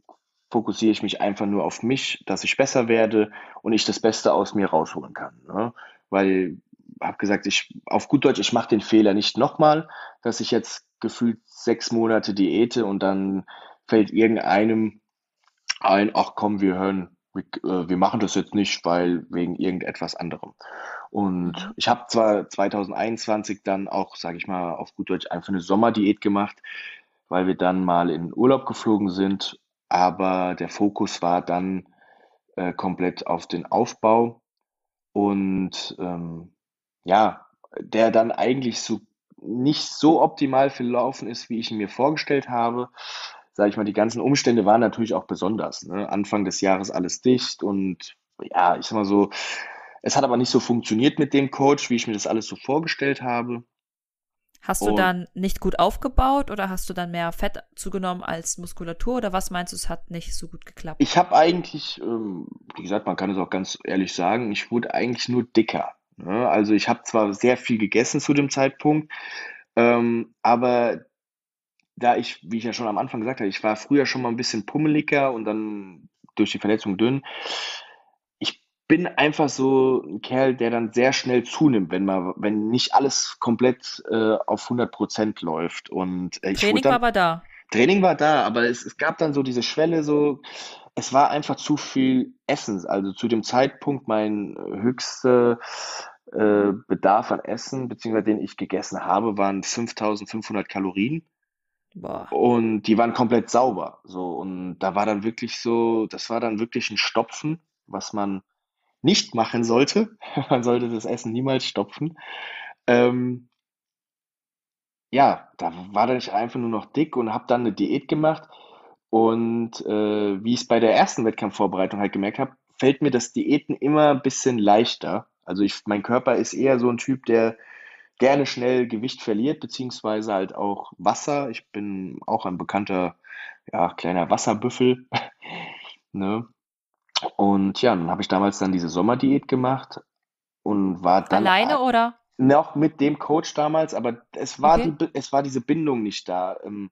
fokussiere ich mich einfach nur auf mich, dass ich besser werde und ich das Beste aus mir rausholen kann. Ne? Weil habe gesagt, ich auf gut Deutsch, ich mache den Fehler nicht nochmal, dass ich jetzt gefühlt sechs Monate Diäte und dann fällt irgendeinem ein, ach komm, wir hören, wir, äh, wir machen das jetzt nicht, weil wegen irgendetwas anderem. Und Mhm. ich habe zwar 2021 dann auch, sage ich mal, auf gut Deutsch einfach eine Sommerdiät gemacht, weil wir dann mal in Urlaub geflogen sind, aber der Fokus war dann äh, komplett auf den Aufbau und ähm, ja, der dann eigentlich so nicht so optimal verlaufen ist, wie ich ihn mir vorgestellt habe. Sage ich mal, die ganzen Umstände waren natürlich auch besonders. Ne? Anfang des Jahres alles dicht und ja, ich sag mal so, Es hat aber nicht so funktioniert mit dem Coach, wie ich mir das alles so vorgestellt habe. Hast du Und- dann nicht gut aufgebaut oder hast du dann mehr Fett zugenommen als Muskulatur oder was meinst du, es hat nicht so gut geklappt? Ich habe eigentlich, ähm, wie gesagt, man kann es auch ganz ehrlich sagen, ich wurde eigentlich nur dicker. Ne? Also ich habe zwar sehr viel gegessen zu dem Zeitpunkt, ähm, aber da ich, wie ich ja schon am Anfang gesagt habe, ich war früher schon mal ein bisschen pummeliger und dann durch die Verletzung dünn. Ich bin einfach so ein Kerl, der dann sehr schnell zunimmt, wenn man, wenn nicht alles komplett äh, auf 100 Prozent läuft. Und äh, ich Training dann, war aber da. Training war da, aber es, es gab dann so diese Schwelle, so, es war einfach zu viel Essen. Also zu dem Zeitpunkt mein höchster äh, Bedarf an Essen, beziehungsweise den ich gegessen habe, waren 5500 Kalorien Boah. und die waren komplett sauber. So, und da war dann wirklich so, das war dann wirklich ein Stopfen, was man nicht machen sollte. Man sollte das Essen niemals stopfen. Ähm, ja, da war dann ich einfach nur noch dick und habe dann eine Diät gemacht. Und äh, wie ich es bei der ersten Wettkampfvorbereitung halt gemerkt habe, fällt mir das Diäten immer ein bisschen leichter. Also ich, mein Körper ist eher so ein Typ, der gerne schnell Gewicht verliert, beziehungsweise halt auch Wasser. Ich bin auch ein bekannter, ja, kleiner Wasserbüffel. Ne? Und ja, dann habe ich damals dann diese Sommerdiät gemacht und war dann Alleine oder? noch mit dem Coach damals, aber es war Okay. die, es war diese Bindung nicht da. Ähm,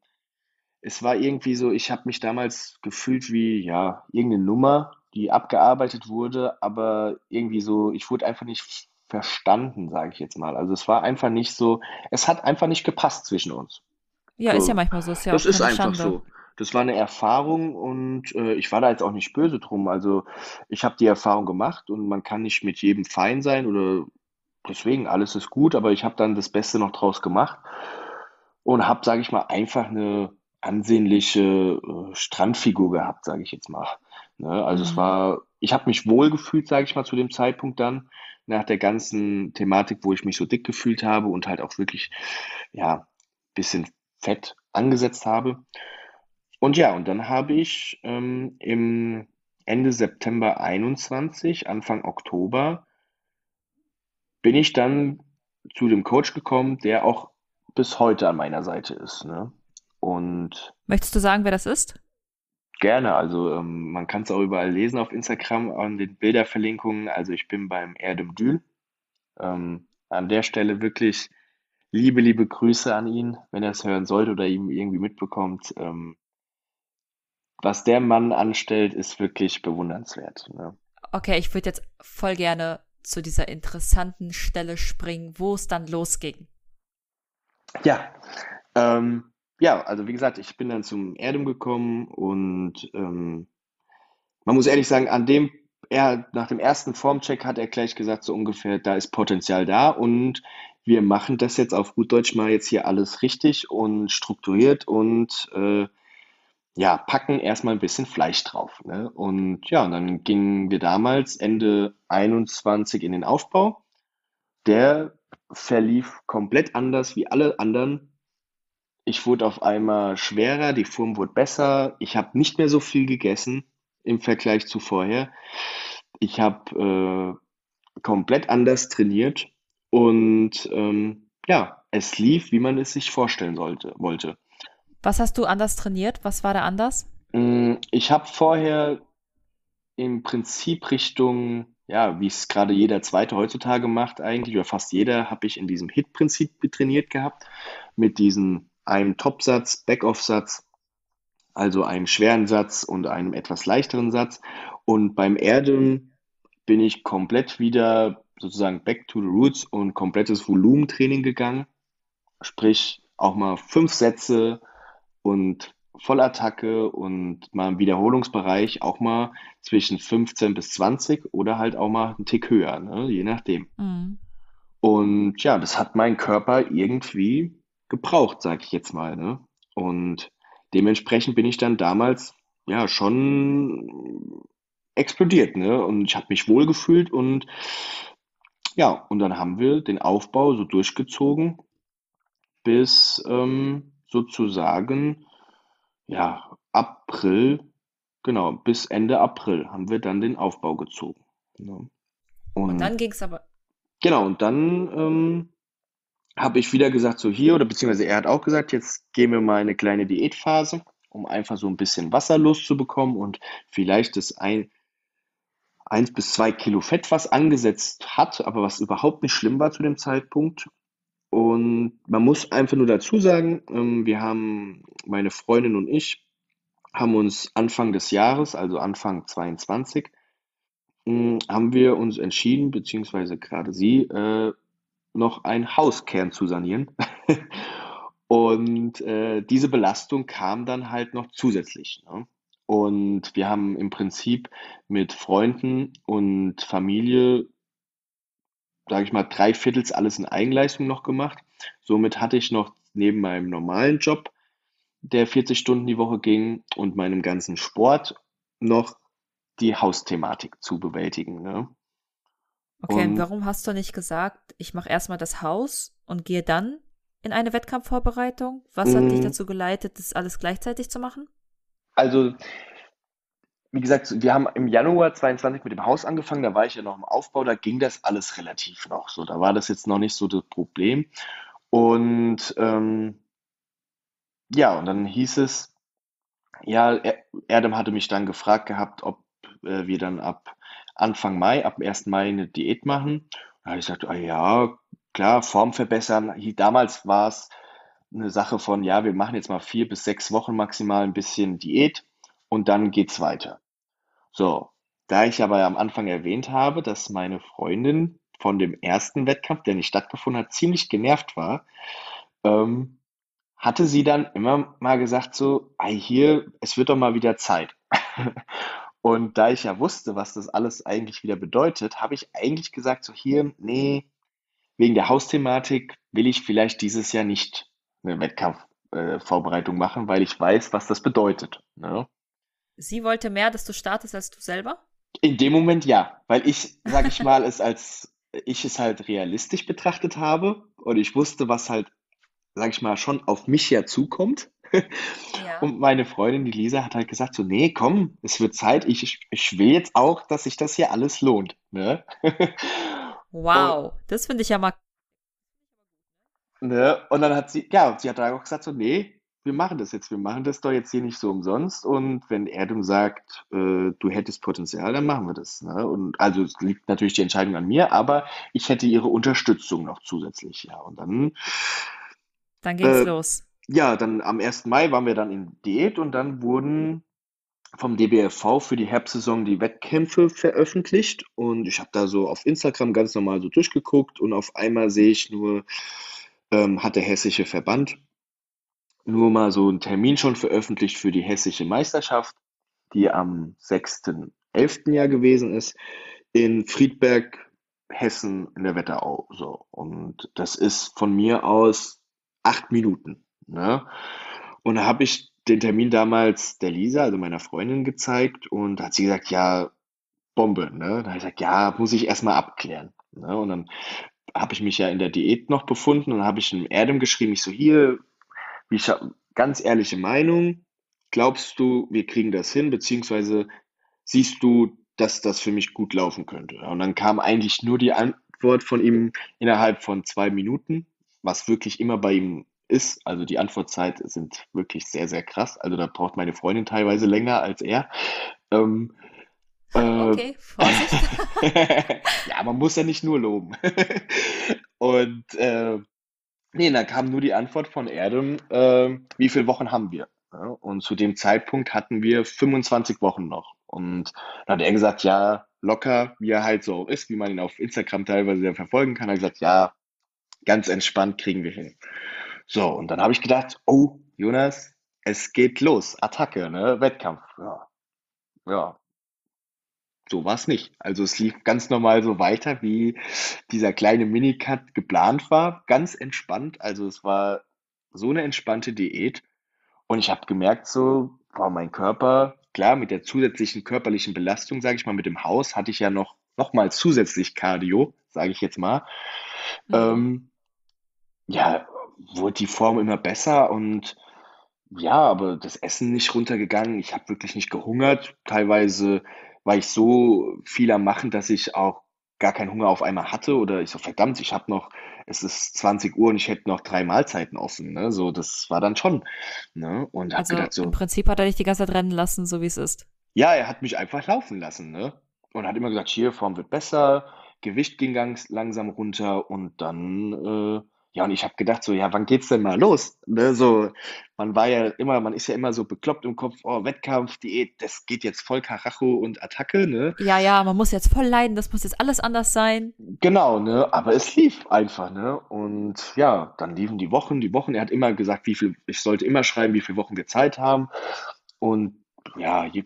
es war irgendwie so, ich habe mich damals gefühlt wie, ja, irgendeine Nummer, die abgearbeitet wurde, aber irgendwie so, ich wurde einfach nicht verstanden, sage ich jetzt mal. Also es war einfach nicht so, es hat einfach nicht gepasst zwischen uns. Ja, ist So. ja manchmal so, ist ja Das auch ist einfach Schande. so. Das war eine Erfahrung und äh, ich war da jetzt auch nicht böse drum. Also ich habe die Erfahrung gemacht und man kann nicht mit jedem fein sein oder deswegen alles ist gut, aber ich habe dann das Beste noch draus gemacht und habe, sage ich mal, einfach eine ansehnliche äh, Strandfigur gehabt, sage ich jetzt mal. Ne? Also es Mhm. war, ich habe mich wohl gefühlt, sage ich mal, zu dem Zeitpunkt dann, nach der ganzen Thematik, wo ich mich so dick gefühlt habe und halt auch wirklich, ja, bisschen Fett angesetzt habe. Und ja, und dann habe ich ähm, im Ende September 21, Anfang Oktober, bin ich dann zu dem Coach gekommen, der auch bis heute an meiner Seite ist. Ne? Und Möchtest du sagen, wer das ist? Gerne, also ähm, man kann es auch überall lesen auf Instagram an den Bilderverlinkungen. Also ich bin beim Erdem Dül. Ähm, an der Stelle wirklich liebe, liebe Grüße an ihn, wenn er es hören sollte oder ihm irgendwie mitbekommt. Ähm, was der Mann anstellt, ist wirklich bewundernswert. Ne? Okay, ich würde jetzt voll gerne zu dieser interessanten Stelle springen, wo es dann losging. Ja, ähm, ja, also wie gesagt, ich bin dann zum Erdem gekommen und ähm, man muss ehrlich sagen, an dem er nach dem ersten Formcheck hat er gleich gesagt, so ungefähr, da ist Potenzial da und wir machen das jetzt auf gut Deutsch mal jetzt hier alles richtig und strukturiert und äh, ja, packen erstmal ein bisschen Fleisch drauf. Ne? Und ja, und dann gingen wir damals Ende 21 in den Aufbau. Der verlief komplett anders wie alle anderen. Ich wurde auf einmal schwerer, die Form wurde besser. Ich habe nicht mehr so viel gegessen im Vergleich zu vorher. Ich habe äh, komplett anders trainiert und ähm, ja, es lief, wie man es sich vorstellen sollte, wollte. Was hast du anders trainiert? Was war da anders? Mm, Ich habe vorher im Prinzip Richtung, ja, wie es gerade jeder Zweite heutzutage macht eigentlich, oder fast jeder, habe ich in diesem Hit-Prinzip trainiert gehabt, mit diesem einem Topsatz, Backoff-Satz, also einem schweren Satz und einem etwas leichteren Satz. Und beim Erden bin ich komplett wieder sozusagen back to the roots und komplettes Volumentraining gegangen. Sprich, auch mal fünf Sätze und Vollattacke und mal im Wiederholungsbereich auch mal zwischen 15 bis 20 oder halt auch mal einen Tick höher, ne? Je nachdem. Mhm. Und ja, das hat mein Körper irgendwie gebraucht, sag ich jetzt mal, ne? Und dementsprechend bin ich dann damals ja schon explodiert, ne? Und ich habe mich wohlgefühlt und ja, und dann haben wir den Aufbau so durchgezogen bis ähm, sozusagen ja April, genau, bis Ende April haben wir dann den Aufbau gezogen. Ne? Und Und Und dann ging es aber. genau, und dann ähm, habe ich wieder gesagt, so hier, oder beziehungsweise er hat auch gesagt, jetzt gehen wir mal eine kleine Diätphase, um einfach so ein bisschen Wasser loszubekommen und vielleicht das ein, eins bis zwei Kilo Fett, was angesetzt hat, aber was überhaupt nicht schlimm war zu dem Zeitpunkt. Und man muss einfach nur dazu sagen, ähm, wir haben, meine Freundin und ich, haben uns Anfang des Jahres, also Anfang 22, mh, haben wir uns entschieden, beziehungsweise gerade sie, äh, noch einen Hauskern zu sanieren. Und äh, diese Belastung kam dann halt noch zusätzlich. Ne? Und wir haben im Prinzip mit Freunden und Familie, sage ich mal, drei Viertels alles in Eigenleistung noch gemacht. Somit hatte ich noch neben meinem normalen Job, der 40 Stunden die Woche ging, und meinem ganzen Sport noch die Hausthematik zu bewältigen. Ne? Okay, und warum hast du nicht gesagt, ich mache erstmal das Haus und gehe dann in eine Wettkampfvorbereitung? Was hat dich mh, dazu geleitet, das alles gleichzeitig zu machen? also Wie gesagt, wir haben im Januar 22 mit dem Haus angefangen, da war ich ja noch im Aufbau, da ging das alles relativ noch so. Da war das jetzt noch nicht so das Problem. Und ähm, ja, und dann hieß es, ja, Er- Erdem hatte mich dann gefragt gehabt, ob äh, wir dann ab Anfang Mai, ab 1. Mai eine Diät machen. Da habe ich gesagt, ah, ja, klar, Form verbessern. Damals war es eine Sache von, ja, wir machen jetzt mal vier bis sechs Wochen maximal ein bisschen Diät und dann geht's weiter. So, da ich aber am Anfang erwähnt habe, dass meine Freundin von dem ersten Wettkampf, der nicht stattgefunden hat, ziemlich genervt war, ähm, hatte sie dann immer mal gesagt so, "Ei, hier, es wird doch mal wieder Zeit. Und da ich ja wusste, was das alles eigentlich wieder bedeutet, habe ich eigentlich gesagt so, hier, nee, wegen der Hausthematik will ich vielleicht dieses Jahr nicht eine Wettkampfvorbereitung äh, machen, weil ich weiß, was das bedeutet. Ne? Sie wollte mehr, dass du startest als du selber? In dem Moment ja, weil ich, sage ich mal, es als ich es halt realistisch betrachtet habe und ich wusste, was halt, sage ich mal, schon auf mich ja zukommt. Ja. Und meine Freundin, die Lisa, hat halt gesagt so, nee, komm, es wird Zeit. Ich, ich will jetzt auch, dass sich das hier alles lohnt. Ne? Und, Wow, das finde ich ja mal. ne? Und dann hat sie, ja, sie hat dann auch gesagt so, nee, wir machen das jetzt. Wir machen das doch jetzt hier nicht so umsonst. Und wenn Erdem sagt, äh, du hättest Potenzial, dann machen wir das. Ne? Und also es liegt natürlich die Entscheidung an mir, aber ich hätte ihre Unterstützung noch zusätzlich. Ja, und dann Dann ging's äh, los. Ja, dann am 1. Mai waren wir dann in Diät und dann wurden vom DBFV für die Herbstsaison die Wettkämpfe veröffentlicht und ich habe da so auf Instagram ganz normal so durchgeguckt und auf einmal sehe ich nur, ähm, hat der hessische Verband nur mal so einen Termin schon veröffentlicht für die hessische Meisterschaft, die am 6.11. Jahr gewesen ist, in Friedberg, Hessen in der Wetterau. So. Und das ist von mir aus acht Minuten. Ne? Und da habe ich den Termin damals der Lisa, also meiner Freundin, gezeigt und hat sie gesagt, ja, Bombe. Ne? Da habe ich gesagt, ja, muss ich erstmal abklären. Ne? Und dann habe ich mich ja in der Diät noch befunden und habe ich einem Erdem geschrieben, ich so, hier, wie scha- ganz ehrliche Meinung, glaubst du, wir kriegen das hin, beziehungsweise siehst du, dass das für mich gut laufen könnte? Und dann kam eigentlich nur die Antwort von ihm innerhalb von zwei Minuten, was wirklich immer bei ihm ist. Also die Antwortzeit sind wirklich sehr, sehr krass. Also da braucht meine Freundin teilweise länger als er. Ähm, äh, Okay, Vorsicht. ja, man muss ja nicht nur loben. Und äh, nee, da kam nur die Antwort von Erdem, äh, wie viele Wochen haben wir? Ja, und zu dem Zeitpunkt hatten wir 25 Wochen noch. Und dann hat er gesagt, ja, locker, wie er halt so ist, wie man ihn auf Instagram teilweise verfolgen kann. Er hat gesagt, ja, ganz entspannt kriegen wir hin. So, und dann habe ich gedacht, oh, Jonas, es geht los, Attacke, ne, Wettkampf. Ja, ja, so war es nicht. Also es lief ganz normal so weiter, wie dieser kleine Minicut geplant war. Ganz entspannt. Also es war so eine entspannte Diät. Und ich habe gemerkt, so, boah, mein Körper, klar, mit der zusätzlichen körperlichen Belastung, sage ich mal, mit dem Haus, hatte ich ja noch, noch mal zusätzlich Cardio, sage ich jetzt mal. Mhm. Ähm, ja, wurde die Form immer besser und ja, aber das Essen nicht runtergegangen. Ich habe wirklich nicht gehungert. Teilweise war ich so viel am Machen, dass ich auch gar keinen Hunger auf einmal hatte oder ich so, verdammt, ich habe noch, es ist 20 Uhr und ich hätte noch drei Mahlzeiten offen, ne? So, das war dann schon, ne? Und Also gedacht so, im Prinzip hat er dich die ganze Zeit rennen lassen, so wie es ist. ja, er hat mich einfach laufen lassen, ne? Und hat immer gesagt, hier, Form wird besser, Gewicht ging ganz langsam runter und dann, äh, ja, und ich habe gedacht so, ja, wann geht's denn mal los? Ne, so, man war ja immer, man ist ja immer so bekloppt im Kopf, oh, Wettkampf, Diät, das geht jetzt voll Karacho und Attacke, ne? Ja, ja, man muss jetzt voll leiden, das muss jetzt alles anders sein. Genau, ne? Aber es lief einfach, ne? Und ja, dann liefen die Wochen, die Wochen. Er hat immer gesagt, wie viel, ich sollte immer schreiben, wie viele Wochen wir Zeit haben. Und ja, je,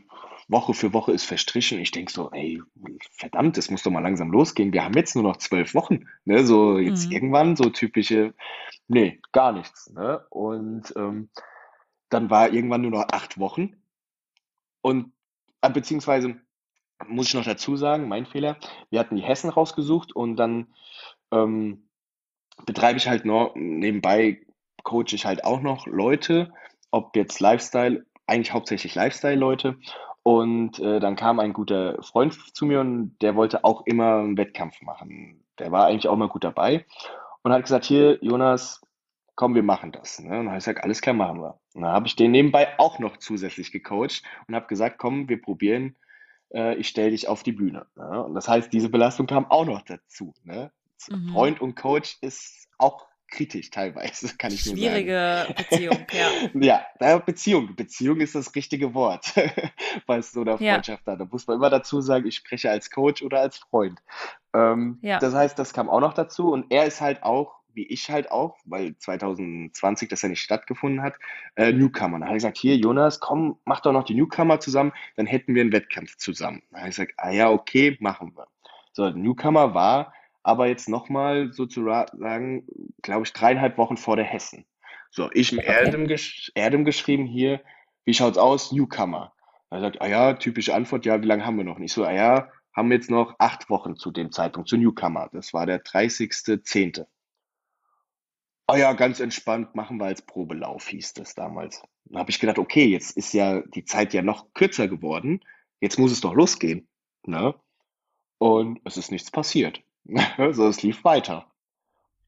Woche für Woche ist verstrichen. Ich denke so, ey, verdammt, es muss doch mal langsam losgehen. Wir haben jetzt nur noch zwölf Wochen, ne? So jetzt Mhm. irgendwann so typische, nee, gar nichts, ne? Und ähm, dann war irgendwann nur noch acht Wochen. Und äh, beziehungsweise muss ich noch dazu sagen, mein Fehler, wir hatten die Hessen rausgesucht und dann ähm, betreibe ich halt noch, nebenbei coache ich halt auch noch Leute, ob jetzt Lifestyle, eigentlich hauptsächlich Lifestyle-Leute. Und äh, dann kam ein guter Freund zu mir und der wollte auch immer einen Wettkampf machen. Der war eigentlich auch mal gut dabei und hat gesagt, hier, Jonas, komm, wir machen das. Ne? Und dann habe ich gesagt, alles klar, machen wir. Und dann habe ich den nebenbei auch noch zusätzlich gecoacht und habe gesagt, komm, wir probieren, äh, ich stelle dich auf die Bühne. Ne? Und das heißt, diese Belastung kam auch noch dazu. Ne? Mhm. Freund und Coach ist auch kritisch teilweise, kann ich nur sagen. Schwierige Beziehung, ja. Ja, Beziehung. Beziehung ist das richtige Wort bei so einer Ja. Freundschaft da. Da muss man immer dazu sagen, ich spreche als Coach oder als Freund. Ähm, Ja. das heißt, das kam auch noch dazu und er ist halt auch, wie ich halt auch, weil 2020 das ja nicht stattgefunden hat, äh, Newcomer. Dann habe ich gesagt, hier Jonas, komm, mach doch noch die Newcomer zusammen, dann hätten wir einen Wettkampf zusammen. Dann habe ich gesagt, ah ja, okay, machen wir. So, Newcomer war aber jetzt nochmal sozusagen, glaube ich, dreieinhalb Wochen vor der Hessen. So, ich Okay. Erdem, gesch Erdem geschrieben hier, wie schaut's aus? Newcomer. Er sagt, ah ja, typische Antwort, ja, wie lange haben wir noch? Und ich so, ah ja, haben wir jetzt noch acht Wochen zu dem Zeitpunkt, zu Newcomer. Das war der 30.10. Ah ja, ganz entspannt, machen wir als Probelauf, hieß das damals. Dann habe ich gedacht, okay, jetzt ist ja die Zeit ja noch kürzer geworden. Jetzt muss es doch losgehen. Ne? Und es ist nichts passiert. So, es lief weiter.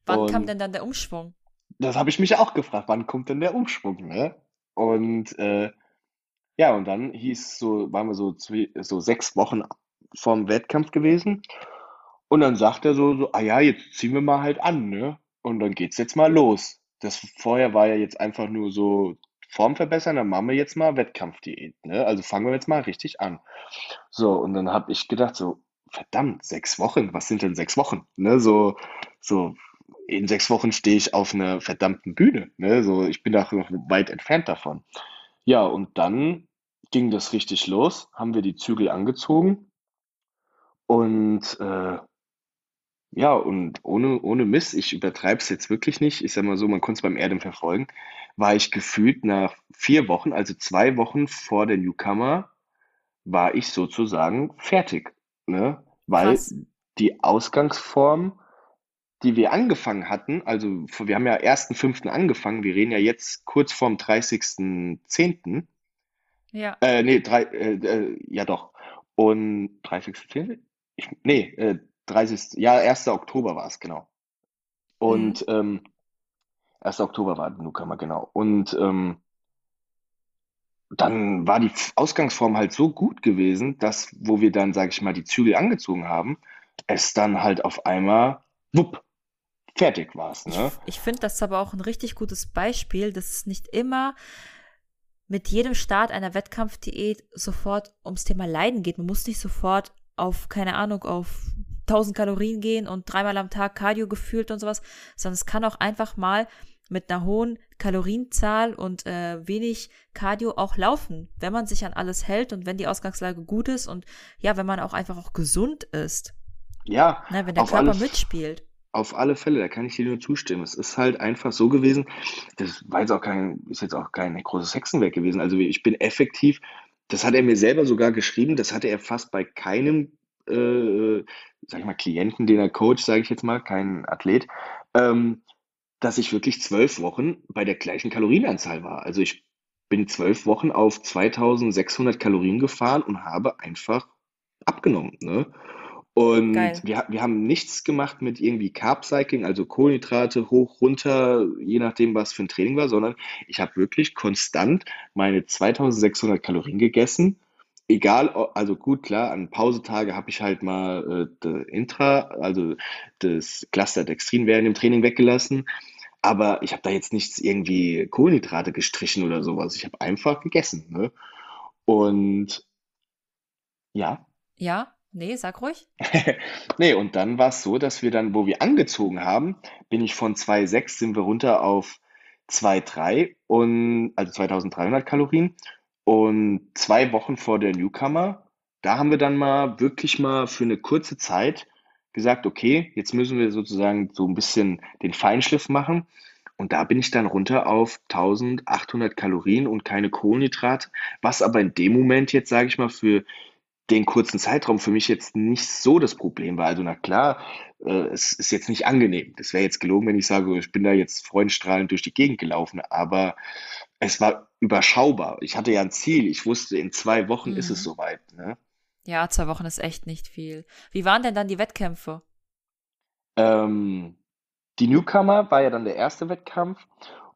Wann kam Und denn dann der Umschwung? das habe ich mich auch gefragt, wann kommt denn der Umschwung, ne? Und äh, ja, und dann hieß so, waren wir so, zwe- so sechs Wochen vorm Wettkampf gewesen. Und dann sagt er so, so, ah ja, jetzt ziehen wir mal halt an, ne? Und dann geht's jetzt mal los. Das vorher war ja jetzt einfach nur so Form verbessern, dann machen wir jetzt mal Wettkampfdiät, ne? Also fangen wir jetzt mal richtig an. So, und dann habe ich gedacht, so, verdammt, sechs Wochen, was sind denn sechs Wochen? Ne? So, so, in sechs Wochen stehe ich auf einer verdammten Bühne, ne? So, ich bin da noch weit entfernt davon. Ja, und dann ging das richtig los, haben wir die Zügel angezogen und äh, ja, und ohne, ohne Mist, ich übertreibe es jetzt wirklich nicht, ich sag mal so, man konnte es beim Erdem verfolgen, war ich gefühlt nach vier Wochen, also zwei Wochen vor der Newcomer, war ich sozusagen fertig, ne? Weil Krass. die Ausgangsform, die wir angefangen hatten, also wir haben ja 1.5. angefangen, wir reden ja jetzt kurz vorm 30.10., Ja. äh, nee, drei, äh, äh, ja doch. Und 30.10.? Ich, nee, äh, 30. Ja, 1. Oktober war es, genau. Mhm. Und ähm, 1. Oktober war Newcomer, genau. Und ähm, dann war die Ausgangsform halt so gut gewesen, dass, wo wir dann, sage ich mal, die Zügel angezogen haben, es dann halt auf einmal, wupp, fertig war es, Ich, ne? ich finde das aber auch ein richtig gutes Beispiel, dass es nicht immer mit jedem Start einer Wettkampfdiät sofort ums Thema Leiden geht. Man muss nicht sofort auf, keine Ahnung, auf 1000 Kalorien gehen und dreimal am Tag Cardio gefühlt und sowas, sondern es kann auch einfach mal mit einer hohen Kalorienzahl und äh, wenig Cardio auch laufen, wenn man sich an alles hält und wenn die Ausgangslage gut ist und ja, wenn man auch einfach auch gesund ist, Ja, ne, wenn der Körper alle, mitspielt. Auf alle Fälle, da kann ich dir nur zustimmen. Es ist halt einfach so gewesen, das war jetzt auch kein, ist jetzt auch kein großes Hexenwerk gewesen. Also ich bin effektiv, das hat er mir selber sogar geschrieben, das hatte er fast bei keinem, äh, sag ich mal, Klienten, den er coacht, sage ich jetzt mal, kein Athlet, ähm, dass ich wirklich zwölf Wochen bei der gleichen Kalorienanzahl war. Also ich bin zwölf Wochen auf 2600 Kalorien gefahren und habe einfach abgenommen, ne? Und Geil. wir, wir haben nichts gemacht mit irgendwie Carb Cycling, also Kohlenhydrate hoch, runter, je nachdem, was für ein Training war, sondern ich habe wirklich konstant meine 2600 Kalorien gegessen. Egal, also gut, klar, an Pausetage habe ich halt mal äh, Intra, also das Cluster Dextrin während dem Training weggelassen. Aber ich habe da jetzt nichts irgendwie Kohlenhydrate gestrichen oder sowas. Ich habe einfach gegessen, ne? Und ja. Ja? Nee, sag ruhig. Nee, und dann war es so, dass wir dann, wo wir angezogen haben, bin ich von 2,6 sind wir runter auf 2,3 und also 2300 Kalorien. Und zwei Wochen vor der Newcomer, da haben wir dann mal wirklich mal für eine kurze Zeit gesagt, okay, jetzt müssen wir sozusagen so ein bisschen den Feinschliff machen. Und da bin ich dann runter auf 1800 Kalorien und keine Kohlenhydrate, was aber in dem Moment jetzt, sage ich mal, für den kurzen Zeitraum für mich jetzt nicht so das Problem war. Also na klar, äh, es ist jetzt nicht angenehm. Das wäre jetzt gelogen, wenn ich sage, ich bin da jetzt freudenstrahlend durch die Gegend gelaufen, aber es war überschaubar. Ich hatte ja ein Ziel. Ich wusste, in zwei Wochen ist es Mhm. soweit, ne? Ja, zwei Wochen ist echt nicht viel. Wie waren denn dann die Wettkämpfe? Ähm, die Newcomer war ja dann der erste Wettkampf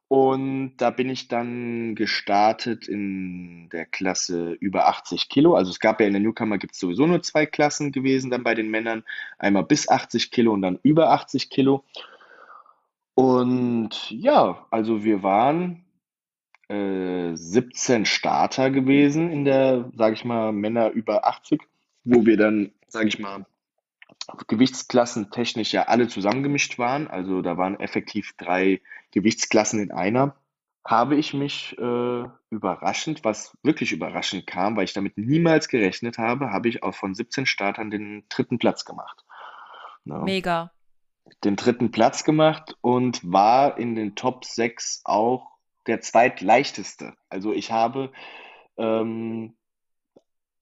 und da bin ich dann gestartet in der Klasse über 80 Kilo. Also es gab ja in der Newcomer gibt es sowieso nur zwei Klassen gewesen dann bei den Männern. Einmal bis 80 Kilo und dann über 80 Kilo. Und ja, also wir waren äh, 17 Starter gewesen in der, sage ich mal, Männer über 80, wo wir dann, sage ich mal, Gewichtsklassen technisch ja alle zusammengemischt waren. Also da waren effektiv drei Gewichtsklassen in einer. Habe ich mich äh, überraschend, was wirklich überraschend kam, weil ich damit niemals gerechnet habe, habe ich auch von 17 Startern den dritten Platz gemacht. Ne? Mega. Den dritten Platz gemacht und war in den Top 6 auch der zweitleichteste. Also ich habe ähm,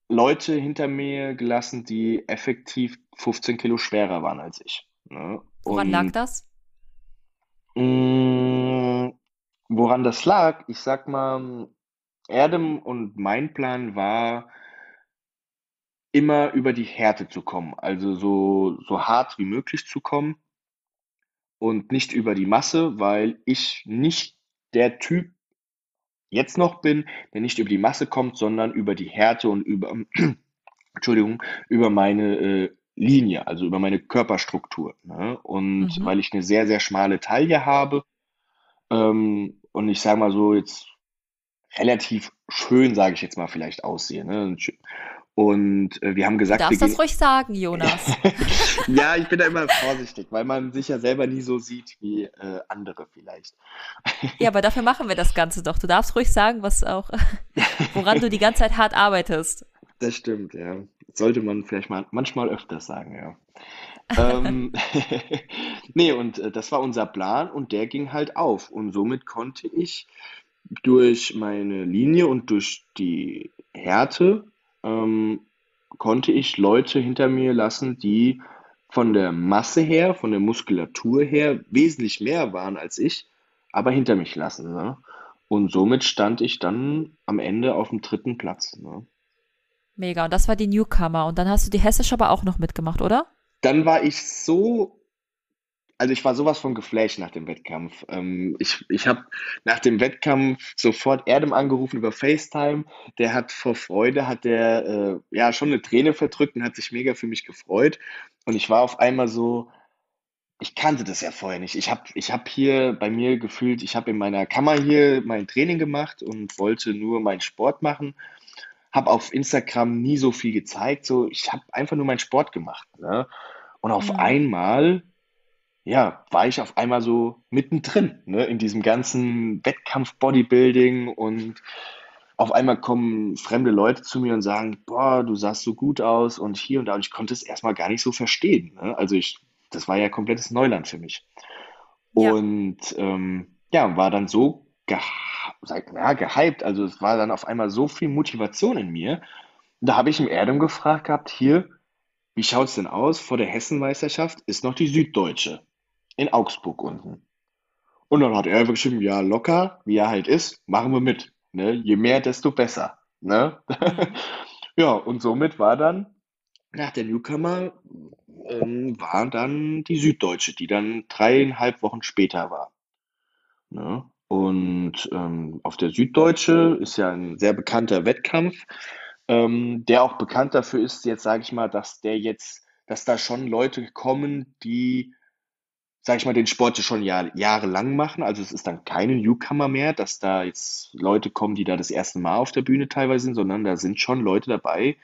Leute hinter mir gelassen, die effektiv 15 Kilo schwerer waren als ich. Ne? Woran lag das? mh, woran das lag, ich sag mal, Erdem und mein Plan war, immer über die Härte zu kommen. Also so, so hart wie möglich zu kommen und nicht über die Masse, weil ich nicht der Typ jetzt noch bin, der nicht über die Masse kommt, sondern über die Härte und über, Entschuldigung, über meine äh, Linie, also über meine Körperstruktur. Ne? Und Mhm. weil ich eine sehr, sehr schmale Taille habe ähm, und ich sage mal so jetzt relativ schön, sage ich jetzt mal vielleicht aussehe. Ne? Und äh, wir haben Du gesagt, wir darfst das ruhig sagen, Jonas. Ja, ich bin da immer vorsichtig, weil man sich ja selber nie so sieht wie äh, andere vielleicht. Ja, aber dafür machen wir das Ganze doch. Du darfst ruhig sagen, was auch, woran du die ganze Zeit hart arbeitest. Das stimmt, ja. Sollte man vielleicht mal manchmal öfters sagen, ja. Ähm, nee, und äh, das war unser Plan und der ging halt auf. Und somit konnte ich durch meine Linie und durch die Härte, ähm, konnte ich Leute hinter mir lassen, die von der Masse her, von der Muskulatur her wesentlich mehr waren als ich, aber hinter mich lassen, ne? Und somit stand ich dann am Ende auf dem dritten Platz, ne? Mega. Und das war die Newcomer. Und dann hast du die hessische aber auch noch mitgemacht, oder? Dann war ich so, also ich war sowas von geflasht nach dem Wettkampf. Ähm, ich ich habe nach dem Wettkampf sofort Erdem angerufen über FaceTime. Der hat vor Freude, hat der äh, ja schon eine Träne verdrückt und hat sich mega für mich gefreut. Und ich war auf einmal so, ich kannte das ja vorher nicht. Ich habe ich hab hier bei mir gefühlt, ich habe in meiner Kammer hier mein Training gemacht und wollte nur meinen Sport machen. Habe auf Instagram nie so viel gezeigt. So, ich habe einfach nur meinen Sport gemacht. Ne? Und auf Mhm. einmal, ja, war ich auf einmal so mittendrin, ne, in diesem ganzen Wettkampf-Bodybuilding und auf einmal kommen fremde Leute zu mir und sagen, boah, du sahst so gut aus und hier und da. Und ich konnte es erstmal gar nicht so verstehen. Ne? Also ich, das war ja komplettes Neuland für mich. Ja. Und ähm, ja, war dann so ja, gehypt. Also es war dann auf einmal so viel Motivation in mir. Da habe ich im Erdem gefragt gehabt, hier, wie schaut's denn aus? Vor der Hessenmeisterschaft ist noch die Süddeutsche in Augsburg unten. Und dann hat er geschrieben, ja, locker, wie er halt ist, machen wir mit. Ne? Je mehr, desto besser. Ne? Ja, und somit war dann nach der Newcomer ähm, war dann die Süddeutsche, die dann dreieinhalb Wochen später war. Ne? Und ähm, auf der Süddeutsche ist ja ein sehr bekannter Wettkampf, ähm, der auch bekannt dafür ist, jetzt sage ich mal, dass der jetzt, dass da schon Leute kommen, die, sage ich mal, den Sport schon Jahr, jahrelang machen. Also es ist dann keine Newcomer mehr, dass da jetzt Leute kommen, die da das erste Mal auf der Bühne teilweise sind, sondern da sind schon Leute dabei,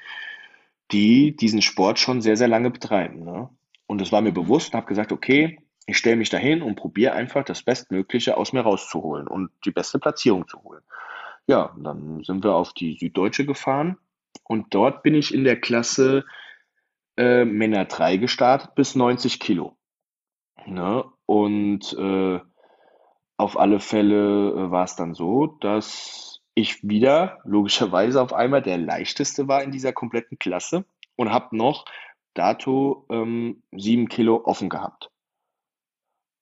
die diesen Sport schon sehr, sehr lange betreiben. Ne? Und das war mir bewusst und habe gesagt, okay, ich stelle mich dahin und probiere einfach das Bestmögliche aus mir rauszuholen und die beste Platzierung zu holen. Ja, dann sind wir auf die Süddeutsche gefahren und dort bin ich in der Klasse äh, Männer 3 gestartet bis 90 Kilo. Ne? Und äh, auf alle Fälle äh, war es dann so, dass ich wieder logischerweise auf einmal der leichteste war in dieser kompletten Klasse und habe noch dato ähm, 7 Kilo offen gehabt.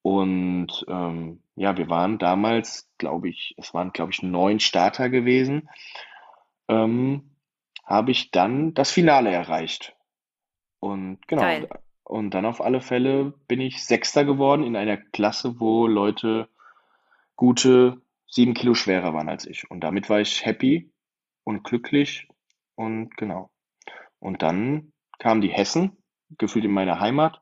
Und ähm, ja, wir waren damals, glaube ich, es waren, glaube ich, neun Starter gewesen, ähm, habe ich dann das Finale erreicht. Und genau, Geil. Und dann auf alle Fälle bin ich Sechster geworden in einer Klasse, wo Leute gute sieben Kilo schwerer waren als ich. Und damit war ich happy und glücklich und genau. Und dann kamen die Hessen, gefühlt in meiner Heimat.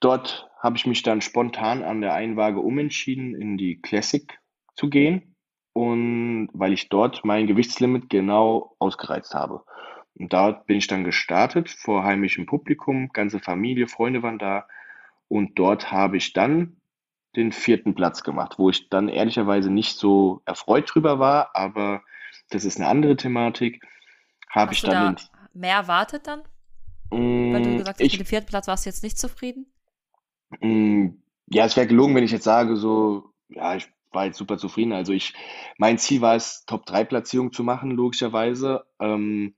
Dort habe ich mich dann spontan an der Einwaage umentschieden, in die Classic zu gehen. Und weil ich dort mein Gewichtslimit genau ausgereizt habe. Und da bin ich dann gestartet vor heimischem Publikum, ganze Familie, Freunde waren da. Und dort habe ich dann den vierten Platz gemacht, wo ich dann ehrlicherweise nicht so erfreut drüber war, aber das ist eine andere Thematik. Habe ich dann da mehr erwartet dann? den, Weil du Mm, gesagt hast, mit ich, dem vierten Platz warst du jetzt nicht zufrieden? mm, ja, es wäre gelogen, wenn ich jetzt sage, so, ja, ich war jetzt super zufrieden. Also ich, mein Ziel war es, Top-3-Platzierung zu machen, logischerweise. Ähm,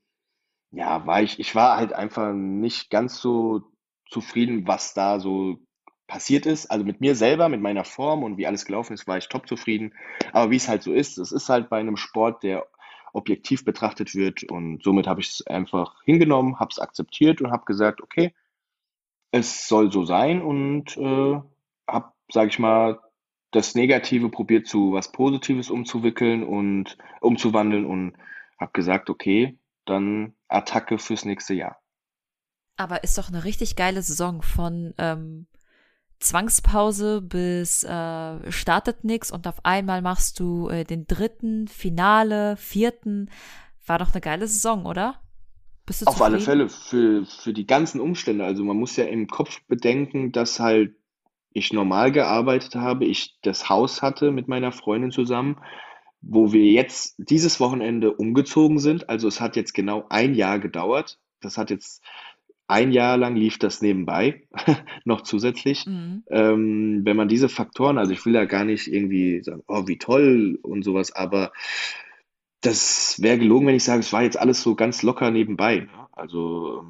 ja, war ich, ich war halt einfach nicht ganz so zufrieden, was da so passiert ist. Also mit mir selber, mit meiner Form und wie alles gelaufen ist, war ich top zufrieden. Aber wie es halt so ist, es ist halt bei einem Sport, der objektiv betrachtet wird und somit habe ich es einfach hingenommen, habe es akzeptiert und habe gesagt, okay, es soll so sein und äh, habe, sage ich mal, das Negative probiert zu was Positives umzuwickeln und umzuwandeln und habe gesagt, okay, dann Attacke fürs nächste Jahr. Aber ist doch eine richtig geile Saison von ähm, Zwangspause bis äh, startet nix und auf einmal machst du äh, den dritten, Finale, vierten. War doch eine geile Saison, oder? Auf alle? Fälle für, für die ganzen Umstände. Also man muss ja im Kopf bedenken, dass halt ich normal gearbeitet habe, ich das Haus hatte mit meiner Freundin zusammen, wo wir jetzt dieses Wochenende umgezogen sind. Also es hat jetzt genau ein Jahr gedauert. Das hat jetzt ein Jahr lang lief das nebenbei, noch zusätzlich. Mhm. Ähm, wenn man diese Faktoren, also ich will da gar nicht irgendwie sagen, oh, wie toll und sowas, aber das wäre gelogen, wenn ich sage, es war jetzt alles so ganz locker nebenbei. Ne? Also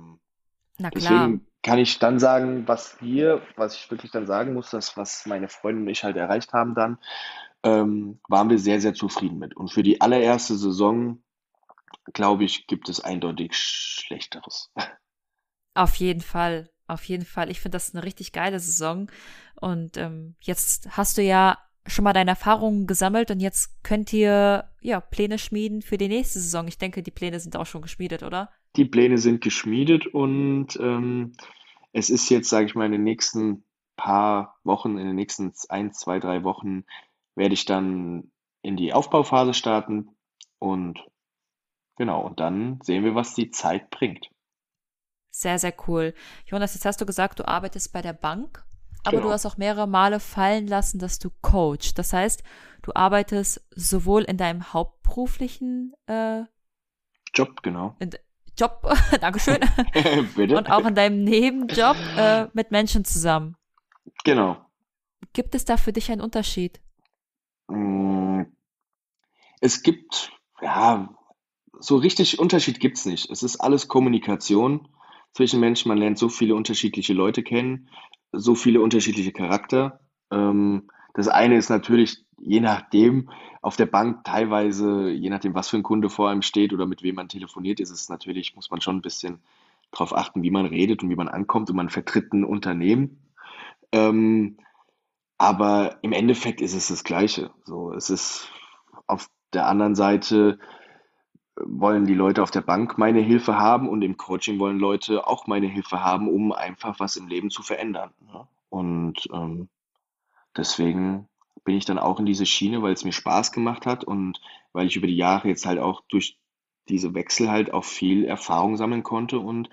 ähm, deswegen kann ich dann sagen, was wir, was ich wirklich dann sagen muss, das, was meine Freundin und ich halt erreicht haben dann, ähm, waren wir sehr, sehr zufrieden mit. Und für die allererste Saison, glaube ich, gibt es eindeutig Schlechteres. Auf jeden Fall, auf jeden Fall. Ich finde das eine richtig geile Saison. Und ähm, jetzt hast du ja schon mal deine Erfahrungen gesammelt und jetzt könnt ihr ja Pläne schmieden für die nächste Saison. Ich denke, die Pläne sind auch schon geschmiedet, oder? Die Pläne sind geschmiedet und ähm, es ist jetzt, sage ich mal, in den nächsten paar Wochen, in den nächsten ein, zwei, drei Wochen werde ich dann in die Aufbauphase starten und genau, und dann sehen wir, was die Zeit bringt. Sehr, sehr cool. Jonas, jetzt hast du gesagt, du arbeitest bei der Bank, aber du Genau. hast auch mehrere Male fallen lassen, dass du coach. Das heißt, du arbeitest sowohl in deinem hauptberuflichen äh, Job, genau. in, Job, Dankeschön, Bitte? und auch in deinem Nebenjob äh, mit Menschen zusammen. Genau. Gibt es da für dich einen Unterschied? Mm, Es gibt, ja, so richtig Unterschied gibt's nicht. Es ist alles Kommunikation zwischen Menschen. Man lernt so viele unterschiedliche Leute kennen, so viele unterschiedliche Charakter. Ähm, das eine ist natürlich, je nachdem, auf der Bank teilweise, je nachdem, was für ein Kunde vor einem steht oder mit wem man telefoniert, ist es natürlich, muss man schon ein bisschen darauf achten, wie man redet und wie man ankommt und man vertritt ein Unternehmen. Ähm, aber im Endeffekt ist es das Gleiche. So, es ist auf der anderen Seite wollen die Leute auf der Bank meine Hilfe haben und im Coaching wollen Leute auch meine Hilfe haben, um einfach was im Leben zu verändern. Ne? Und ähm, deswegen bin ich dann auch in diese Schiene, weil es mir Spaß gemacht hat und weil ich über die Jahre jetzt halt auch durch diese Wechsel halt auch viel Erfahrung sammeln konnte und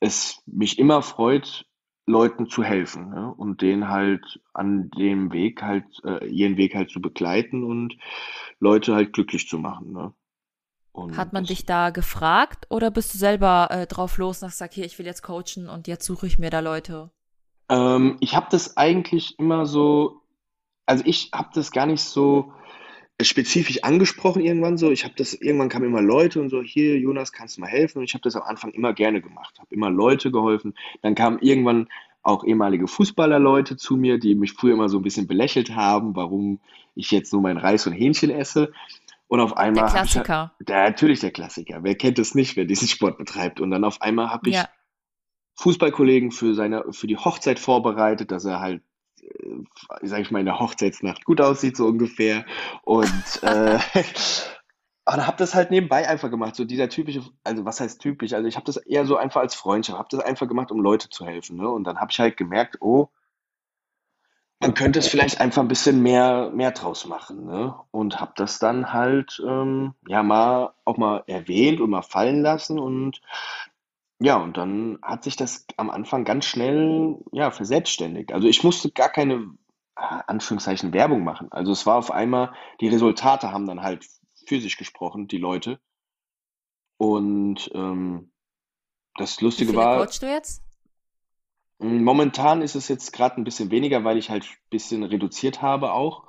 es mich immer freut, Leuten zu helfen ne? und denen halt an dem Weg halt, äh, ihren Weg halt zu begleiten und Leute halt glücklich zu machen. Ne? Und Hat man dich da gefragt oder bist du selber äh, drauf los und hast gesagt, hier, ich will jetzt coachen und jetzt suche ich mir da Leute? Ähm, ich habe das eigentlich immer so, also ich habe das gar nicht so spezifisch angesprochen irgendwann so. Ich habe das, irgendwann kamen immer Leute und so, hier, Jonas, kannst du mal helfen? Und ich habe das am Anfang immer gerne gemacht, habe immer Leute geholfen. Dann kamen irgendwann auch ehemalige Fußballerleute zu mir, die mich früher immer so ein bisschen belächelt haben, warum ich jetzt nur mein Reis und Hähnchen esse. Und auf einmal. Der Klassiker. Ich, der, natürlich der Klassiker. Wer kennt es nicht, wer diesen Sport betreibt? Und dann auf einmal habe ich ja. Fußballkollegen für seine, für die Hochzeit vorbereitet, dass er halt äh, sag ich mal, in der Hochzeitsnacht gut aussieht, so ungefähr. Und äh, aber habe das halt nebenbei einfach gemacht, so dieser typische, also was heißt typisch? Also ich habe das eher so einfach als Freundschaft, habe das einfach gemacht, um Leute zu helfen. Ne? Und dann habe ich halt gemerkt, oh, man könnte es vielleicht einfach ein bisschen mehr, mehr draus machen. Ne? Und habe das dann halt ähm, ja mal auch mal erwähnt und mal fallen lassen und ja, und dann hat sich das am Anfang ganz schnell, ja, verselbstständigt. Also ich musste gar keine, ah, Anführungszeichen, Werbung machen. Also es war auf einmal, die Resultate haben dann halt für sich gesprochen, die Leute. Und ähm, das Lustige Wie viele war, coachst du jetzt? momentan ist es jetzt gerade ein bisschen weniger, weil ich halt ein bisschen reduziert habe auch.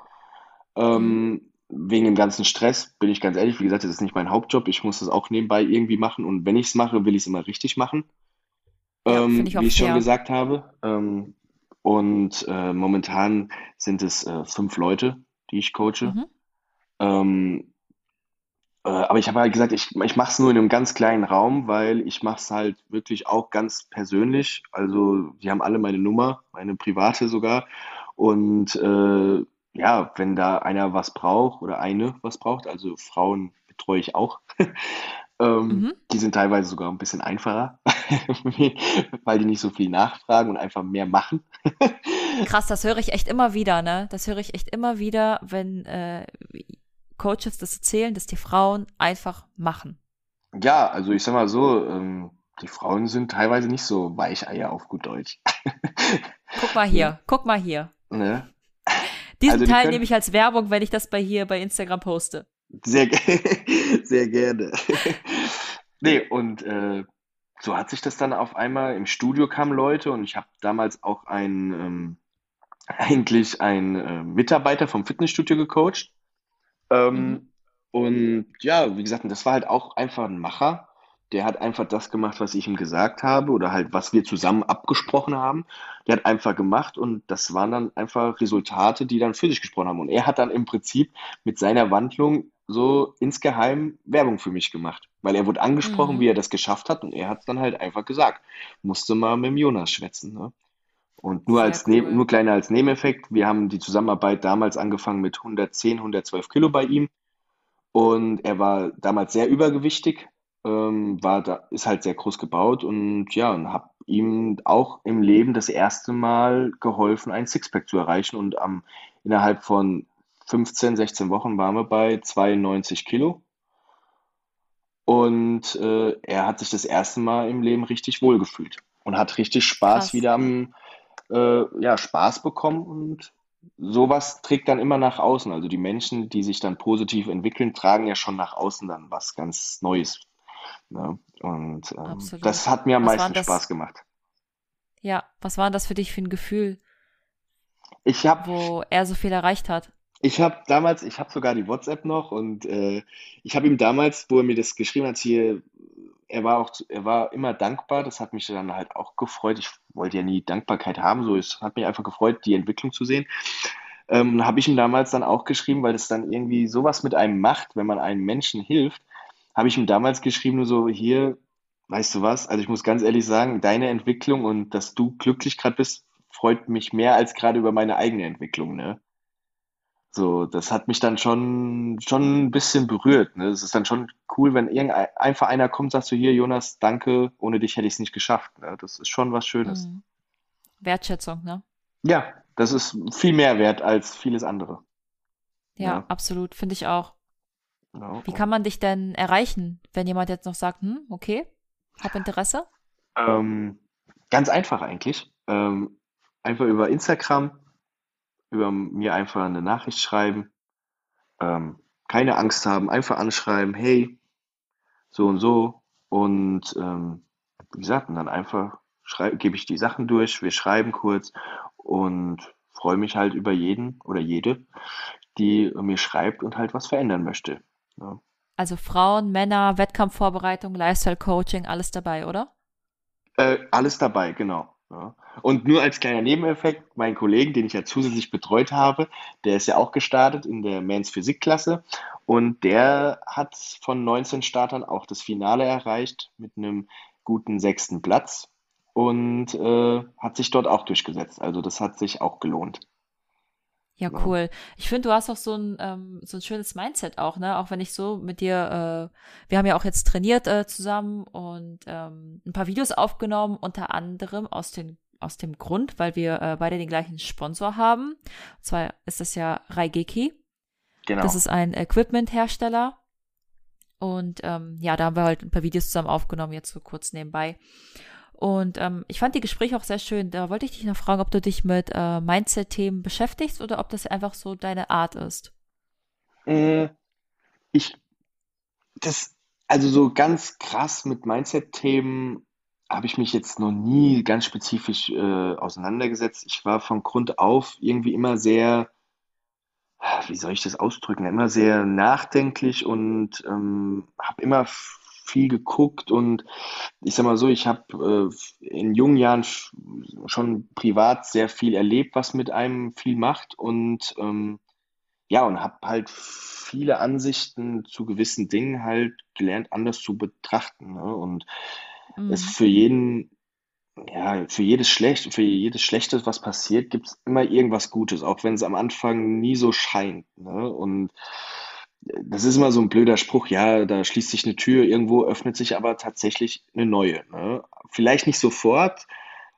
Ähm, mhm wegen dem ganzen Stress, bin ich ganz ehrlich, wie gesagt, das ist nicht mein Hauptjob. Ich muss das auch nebenbei irgendwie machen und wenn ich es mache, will ich es immer richtig machen. Ja, ähm, ich wie ich fair. schon gesagt habe. Ähm, und äh, momentan sind es äh, fünf Leute, die ich coache. Mhm. Ähm, äh, aber ich habe halt gesagt, ich, ich mache es nur in einem ganz kleinen Raum, weil ich mache es halt wirklich auch ganz persönlich. Also die haben alle meine Nummer, meine private sogar. Und äh, ja, wenn da einer was braucht oder eine was braucht, also Frauen betreue ich auch. ähm, mhm. Die sind teilweise sogar ein bisschen einfacher, weil die nicht so viel nachfragen und einfach mehr machen. Krass, das höre ich echt immer wieder, ne? Das höre ich echt immer wieder, wenn äh, Coaches das erzählen, dass die Frauen einfach machen. Ja, also ich sag mal so, ähm, die Frauen sind teilweise nicht so Weicheier auf gut Deutsch. guck mal hier, guck mal hier. Ne? Diesen also Teil nehme ich als Werbung, wenn ich das bei hier bei Instagram poste. Sehr, sehr gerne. nee, und äh, so hat sich das dann auf einmal, im Studio kamen Leute und ich habe damals auch einen, ähm, eigentlich einen äh, Mitarbeiter vom Fitnessstudio gecoacht. Ähm, mhm. Und ja, wie gesagt, das war halt auch einfach ein Macher der hat einfach das gemacht, was ich ihm gesagt habe oder halt, was wir zusammen abgesprochen haben. Der hat einfach gemacht und das waren dann einfach Resultate, die dann für sich gesprochen haben. Und er hat dann im Prinzip mit seiner Wandlung so insgeheim Werbung für mich gemacht, weil er wurde angesprochen, mhm. wie er das geschafft hat und er hat es dann halt einfach gesagt. Musste mal mit dem Jonas schwätzen. Ne? Und nur, als cool. nur kleiner als Nebeneffekt, wir haben die Zusammenarbeit damals angefangen mit 110, 112 Kilo bei ihm. Und er war damals sehr übergewichtig, ähm, war da, ist halt sehr groß gebaut und ja, und habe ihm auch im Leben das erste Mal geholfen, ein Sixpack zu erreichen und am, innerhalb von 15, 16 Wochen waren wir bei 92 Kilo. Und äh, er hat sich das erste Mal im Leben richtig wohlgefühlt und hat richtig Spaß Krass. wieder am äh, ja, Spaß bekommen und sowas trägt dann immer nach außen. Also die Menschen, die sich dann positiv entwickeln, tragen ja schon nach außen dann was ganz Neues Ne? Und ähm, das hat mir am was meisten Spaß gemacht. Ja, was war das für dich für ein Gefühl? Ich hab, wo er so viel erreicht hat. Ich habe damals, ich habe sogar die WhatsApp noch und äh, ich habe ihm damals, wo er mir das geschrieben hat, hier, er war auch, er war immer dankbar. Das hat mich dann halt auch gefreut. Ich wollte ja nie Dankbarkeit haben, so es hat mich einfach gefreut, die Entwicklung zu sehen. Ähm, habe ich ihm damals dann auch geschrieben, weil es dann irgendwie sowas mit einem macht, wenn man einem Menschen hilft habe ich ihm damals geschrieben, nur so, hier, weißt du was? Also ich muss ganz ehrlich sagen, deine Entwicklung und dass du glücklich gerade bist, freut mich mehr als gerade über meine eigene Entwicklung, ne? So, das hat mich dann schon, schon ein bisschen berührt. Ne? Es ist dann schon cool, wenn irgendein einfach einer kommt, und sagt so, hier, Jonas, danke, ohne dich hätte ich es nicht geschafft. Ne? Das ist schon was Schönes. Mhm. Wertschätzung, ne? Ja, das ist viel mehr wert als vieles andere. Ja, Ja, absolut, finde ich auch. Genau. Wie kann man dich denn erreichen, wenn jemand jetzt noch sagt, hm, okay, hab Interesse? Ähm, ganz einfach eigentlich. Ähm, einfach über Instagram, über mir einfach eine Nachricht schreiben. Ähm, keine Angst haben, einfach anschreiben, hey, so und so. Und ähm, wie gesagt, und dann einfach gebe ich die Sachen durch, wir schreiben kurz und freue mich halt über jeden oder jede, die mir schreibt und halt was verändern möchte. Ja. Also Frauen, Männer, Wettkampfvorbereitung, Lifestyle-Coaching, alles dabei, oder? Äh, alles dabei, genau. Ja. Und nur als kleiner Nebeneffekt, mein Kollegen, den ich ja zusätzlich betreut habe, der ist ja auch gestartet in der Men's Physik-Klasse und der hat von 19 Startern auch das Finale erreicht mit einem guten sechsten Platz und äh, hat sich dort auch durchgesetzt. Also das hat sich auch gelohnt. Ja, cool. Ich finde, du hast auch so ein, ähm, so ein schönes Mindset auch, ne? Auch wenn ich so mit dir, äh, wir haben ja auch jetzt trainiert äh, zusammen und ähm, ein paar Videos aufgenommen, unter anderem aus den aus dem Grund, weil wir äh, beide den gleichen Sponsor haben. Und zwar ist das ja Raigeki. Genau. Das ist ein Equipment-Hersteller. Und ähm, ja, da haben wir halt ein paar Videos zusammen aufgenommen, jetzt so kurz nebenbei. Und ähm, ich fand die Gespräche auch sehr schön. Da wollte ich dich noch fragen, ob du dich mit äh, Mindset-Themen beschäftigst oder ob das einfach so deine Art ist. Äh, ich, das, also so ganz krass mit Mindset-Themen habe ich mich jetzt noch nie ganz spezifisch äh, auseinandergesetzt. Ich war von Grund auf irgendwie immer sehr, wie soll ich das ausdrücken, immer sehr nachdenklich und ähm, habe immer viel geguckt und ich sag mal so, ich habe äh, in jungen Jahren sch- schon privat sehr viel erlebt, was mit einem viel macht und ähm, ja, und habe halt viele Ansichten zu gewissen Dingen halt gelernt, anders zu betrachten. Ne? Und es Mhm. für jeden, ja, für jedes Schlecht, für jedes Schlechtes, was passiert, gibt es immer irgendwas Gutes, auch wenn es am Anfang nie so scheint. Ne? Und das ist immer so ein blöder Spruch, ja, da schließt sich eine Tür, irgendwo öffnet sich aber tatsächlich eine neue. Ne? Vielleicht nicht sofort,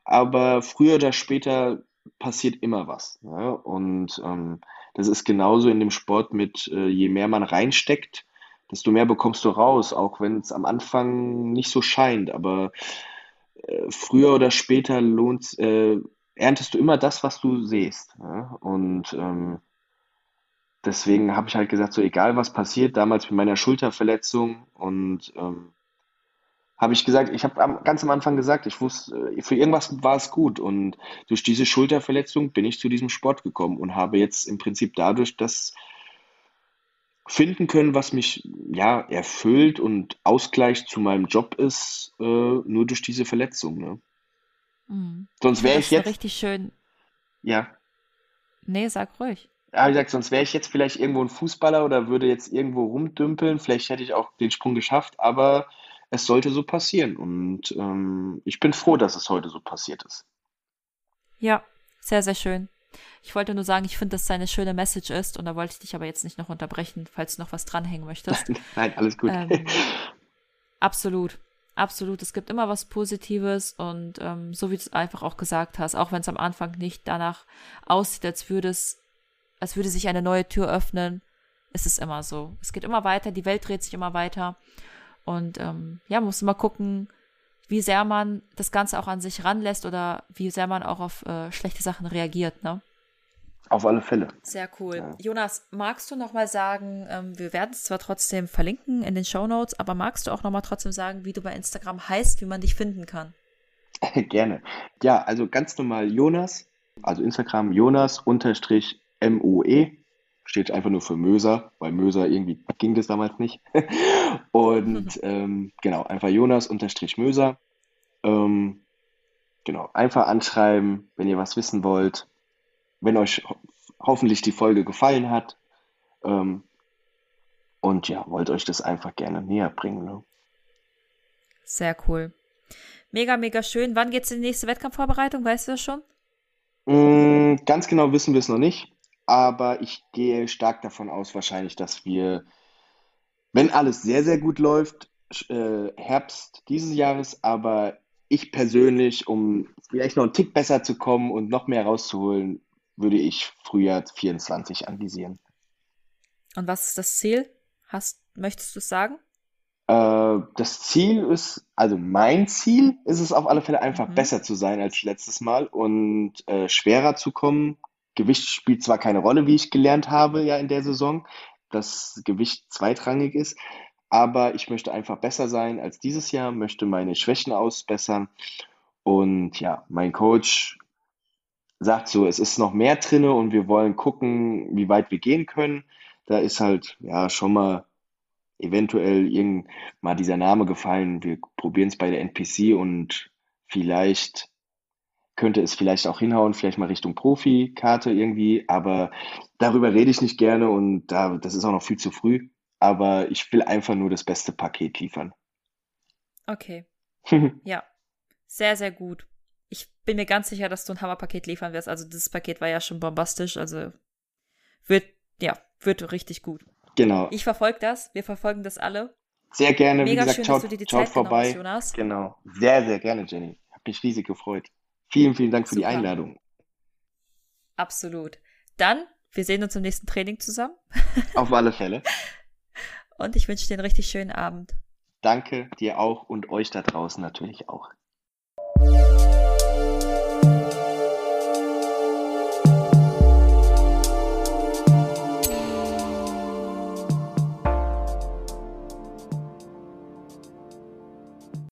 aber früher oder später passiert immer was. Ne? Und ähm, das ist genauso in dem Sport mit, äh, je mehr man reinsteckt, desto mehr bekommst du raus, auch wenn es am Anfang nicht so scheint. Aber äh, früher oder später lohnt, äh, erntest du immer das, was du siehst. Ne? Und ähm, deswegen habe ich halt gesagt, so egal was passiert, damals mit meiner Schulterverletzung und ähm, habe ich gesagt, ich habe ganz am Anfang gesagt, ich wusste, äh, für irgendwas war es gut und durch diese Schulterverletzung bin ich zu diesem Sport gekommen und habe jetzt im Prinzip dadurch das finden können, was mich ja erfüllt und Ausgleich zu meinem Job ist, äh, nur durch diese Verletzung, ne? Mhm. Sonst wäre ich das jetzt, richtig schön. ja, Nee, sag ruhig. Ja, wie gesagt, sonst wäre ich jetzt vielleicht irgendwo ein Fußballer oder würde jetzt irgendwo rumdümpeln. Vielleicht hätte ich auch den Sprung geschafft, aber es sollte so passieren und ähm, ich bin froh, dass es heute so passiert ist. Ja, sehr, sehr schön. Ich wollte nur sagen, ich finde, dass es eine schöne Message ist und da wollte ich dich aber jetzt nicht noch unterbrechen, falls du noch was dranhängen möchtest. Nein, alles gut. Ähm, absolut. Absolut. Es gibt immer was Positives und ähm, so wie du es einfach auch gesagt hast, auch wenn es am Anfang nicht danach aussieht, als würde es, als würde sich eine neue Tür öffnen, ist es immer so. Es geht immer weiter, die Welt dreht sich immer weiter. Und ähm, ja, man muss immer gucken, wie sehr man das Ganze auch an sich ranlässt oder wie sehr man auch auf äh, schlechte Sachen reagiert, ne? Auf alle Fälle. Sehr cool. Ja. Jonas, magst du noch mal sagen, ähm, wir werden es zwar trotzdem verlinken in den Show Notes, aber magst du auch noch mal trotzdem sagen, wie du bei Instagram heißt, wie man dich finden kann? Gerne. Ja, also ganz normal Jonas, also Instagram Jonas unterstrich MOE, steht einfach nur für Möser, weil Möser irgendwie ging das damals nicht. Und ähm, genau, einfach Jonas unterstrich Möser. Ähm, genau, einfach anschreiben, wenn ihr was wissen wollt. Wenn euch ho hoffentlich die Folge gefallen hat. Ähm, und ja, wollt euch das einfach gerne näher bringen. Ne? Sehr cool. Mega, mega schön. Wann geht's in die nächste Wettkampfvorbereitung? Weißt du das schon? Mm, ganz genau wissen wir es noch nicht, aber ich gehe stark davon aus, wahrscheinlich, dass wir, wenn alles sehr, sehr gut läuft, äh, Herbst dieses Jahres, aber ich persönlich, um vielleicht noch einen Tick besser zu kommen und noch mehr rauszuholen, würde ich Frühjahr 24 anvisieren. Und was ist das Ziel? Hast, möchtest du es sagen? Äh, das Ziel ist, also mein Ziel ist es auf alle Fälle einfach Mhm. besser zu sein als letztes Mal und äh, schwerer zu kommen. Gewicht spielt zwar keine Rolle, wie ich gelernt habe ja in der Saison, dass Gewicht zweitrangig ist, aber ich möchte einfach besser sein als dieses Jahr, möchte meine Schwächen ausbessern und ja, mein Coach sagt so, es ist noch mehr drinne und wir wollen gucken, wie weit wir gehen können. Da ist halt ja schon mal eventuell irgend mal dieser Name gefallen. Wir probieren es bei der NPC und vielleicht könnte es vielleicht auch hinhauen, vielleicht mal Richtung Profikarte irgendwie, aber darüber rede ich nicht gerne und da, das ist auch noch viel zu früh. Aber ich will einfach nur das beste Paket liefern. Okay. Ja. Sehr, sehr gut. Ich bin mir ganz sicher, dass du ein Hammerpaket liefern wirst. Also dieses Paket war ja schon bombastisch. Also wird, ja, wird richtig gut. Genau. Ich verfolge das. Wir verfolgen das alle. Sehr gerne, wie Mega gesagt, schön, schaut, dass du dir die Zeit genommen vorbei. hast, Jonas. Genau. Sehr, sehr gerne, Jenny. Hab mich riesig gefreut. Vielen, vielen Dank für die Super. Einladung. Absolut. Dann, wir sehen uns im nächsten Training zusammen. Auf alle Fälle. Und ich wünsche dir einen richtig schönen Abend. Danke dir auch und euch da draußen natürlich auch.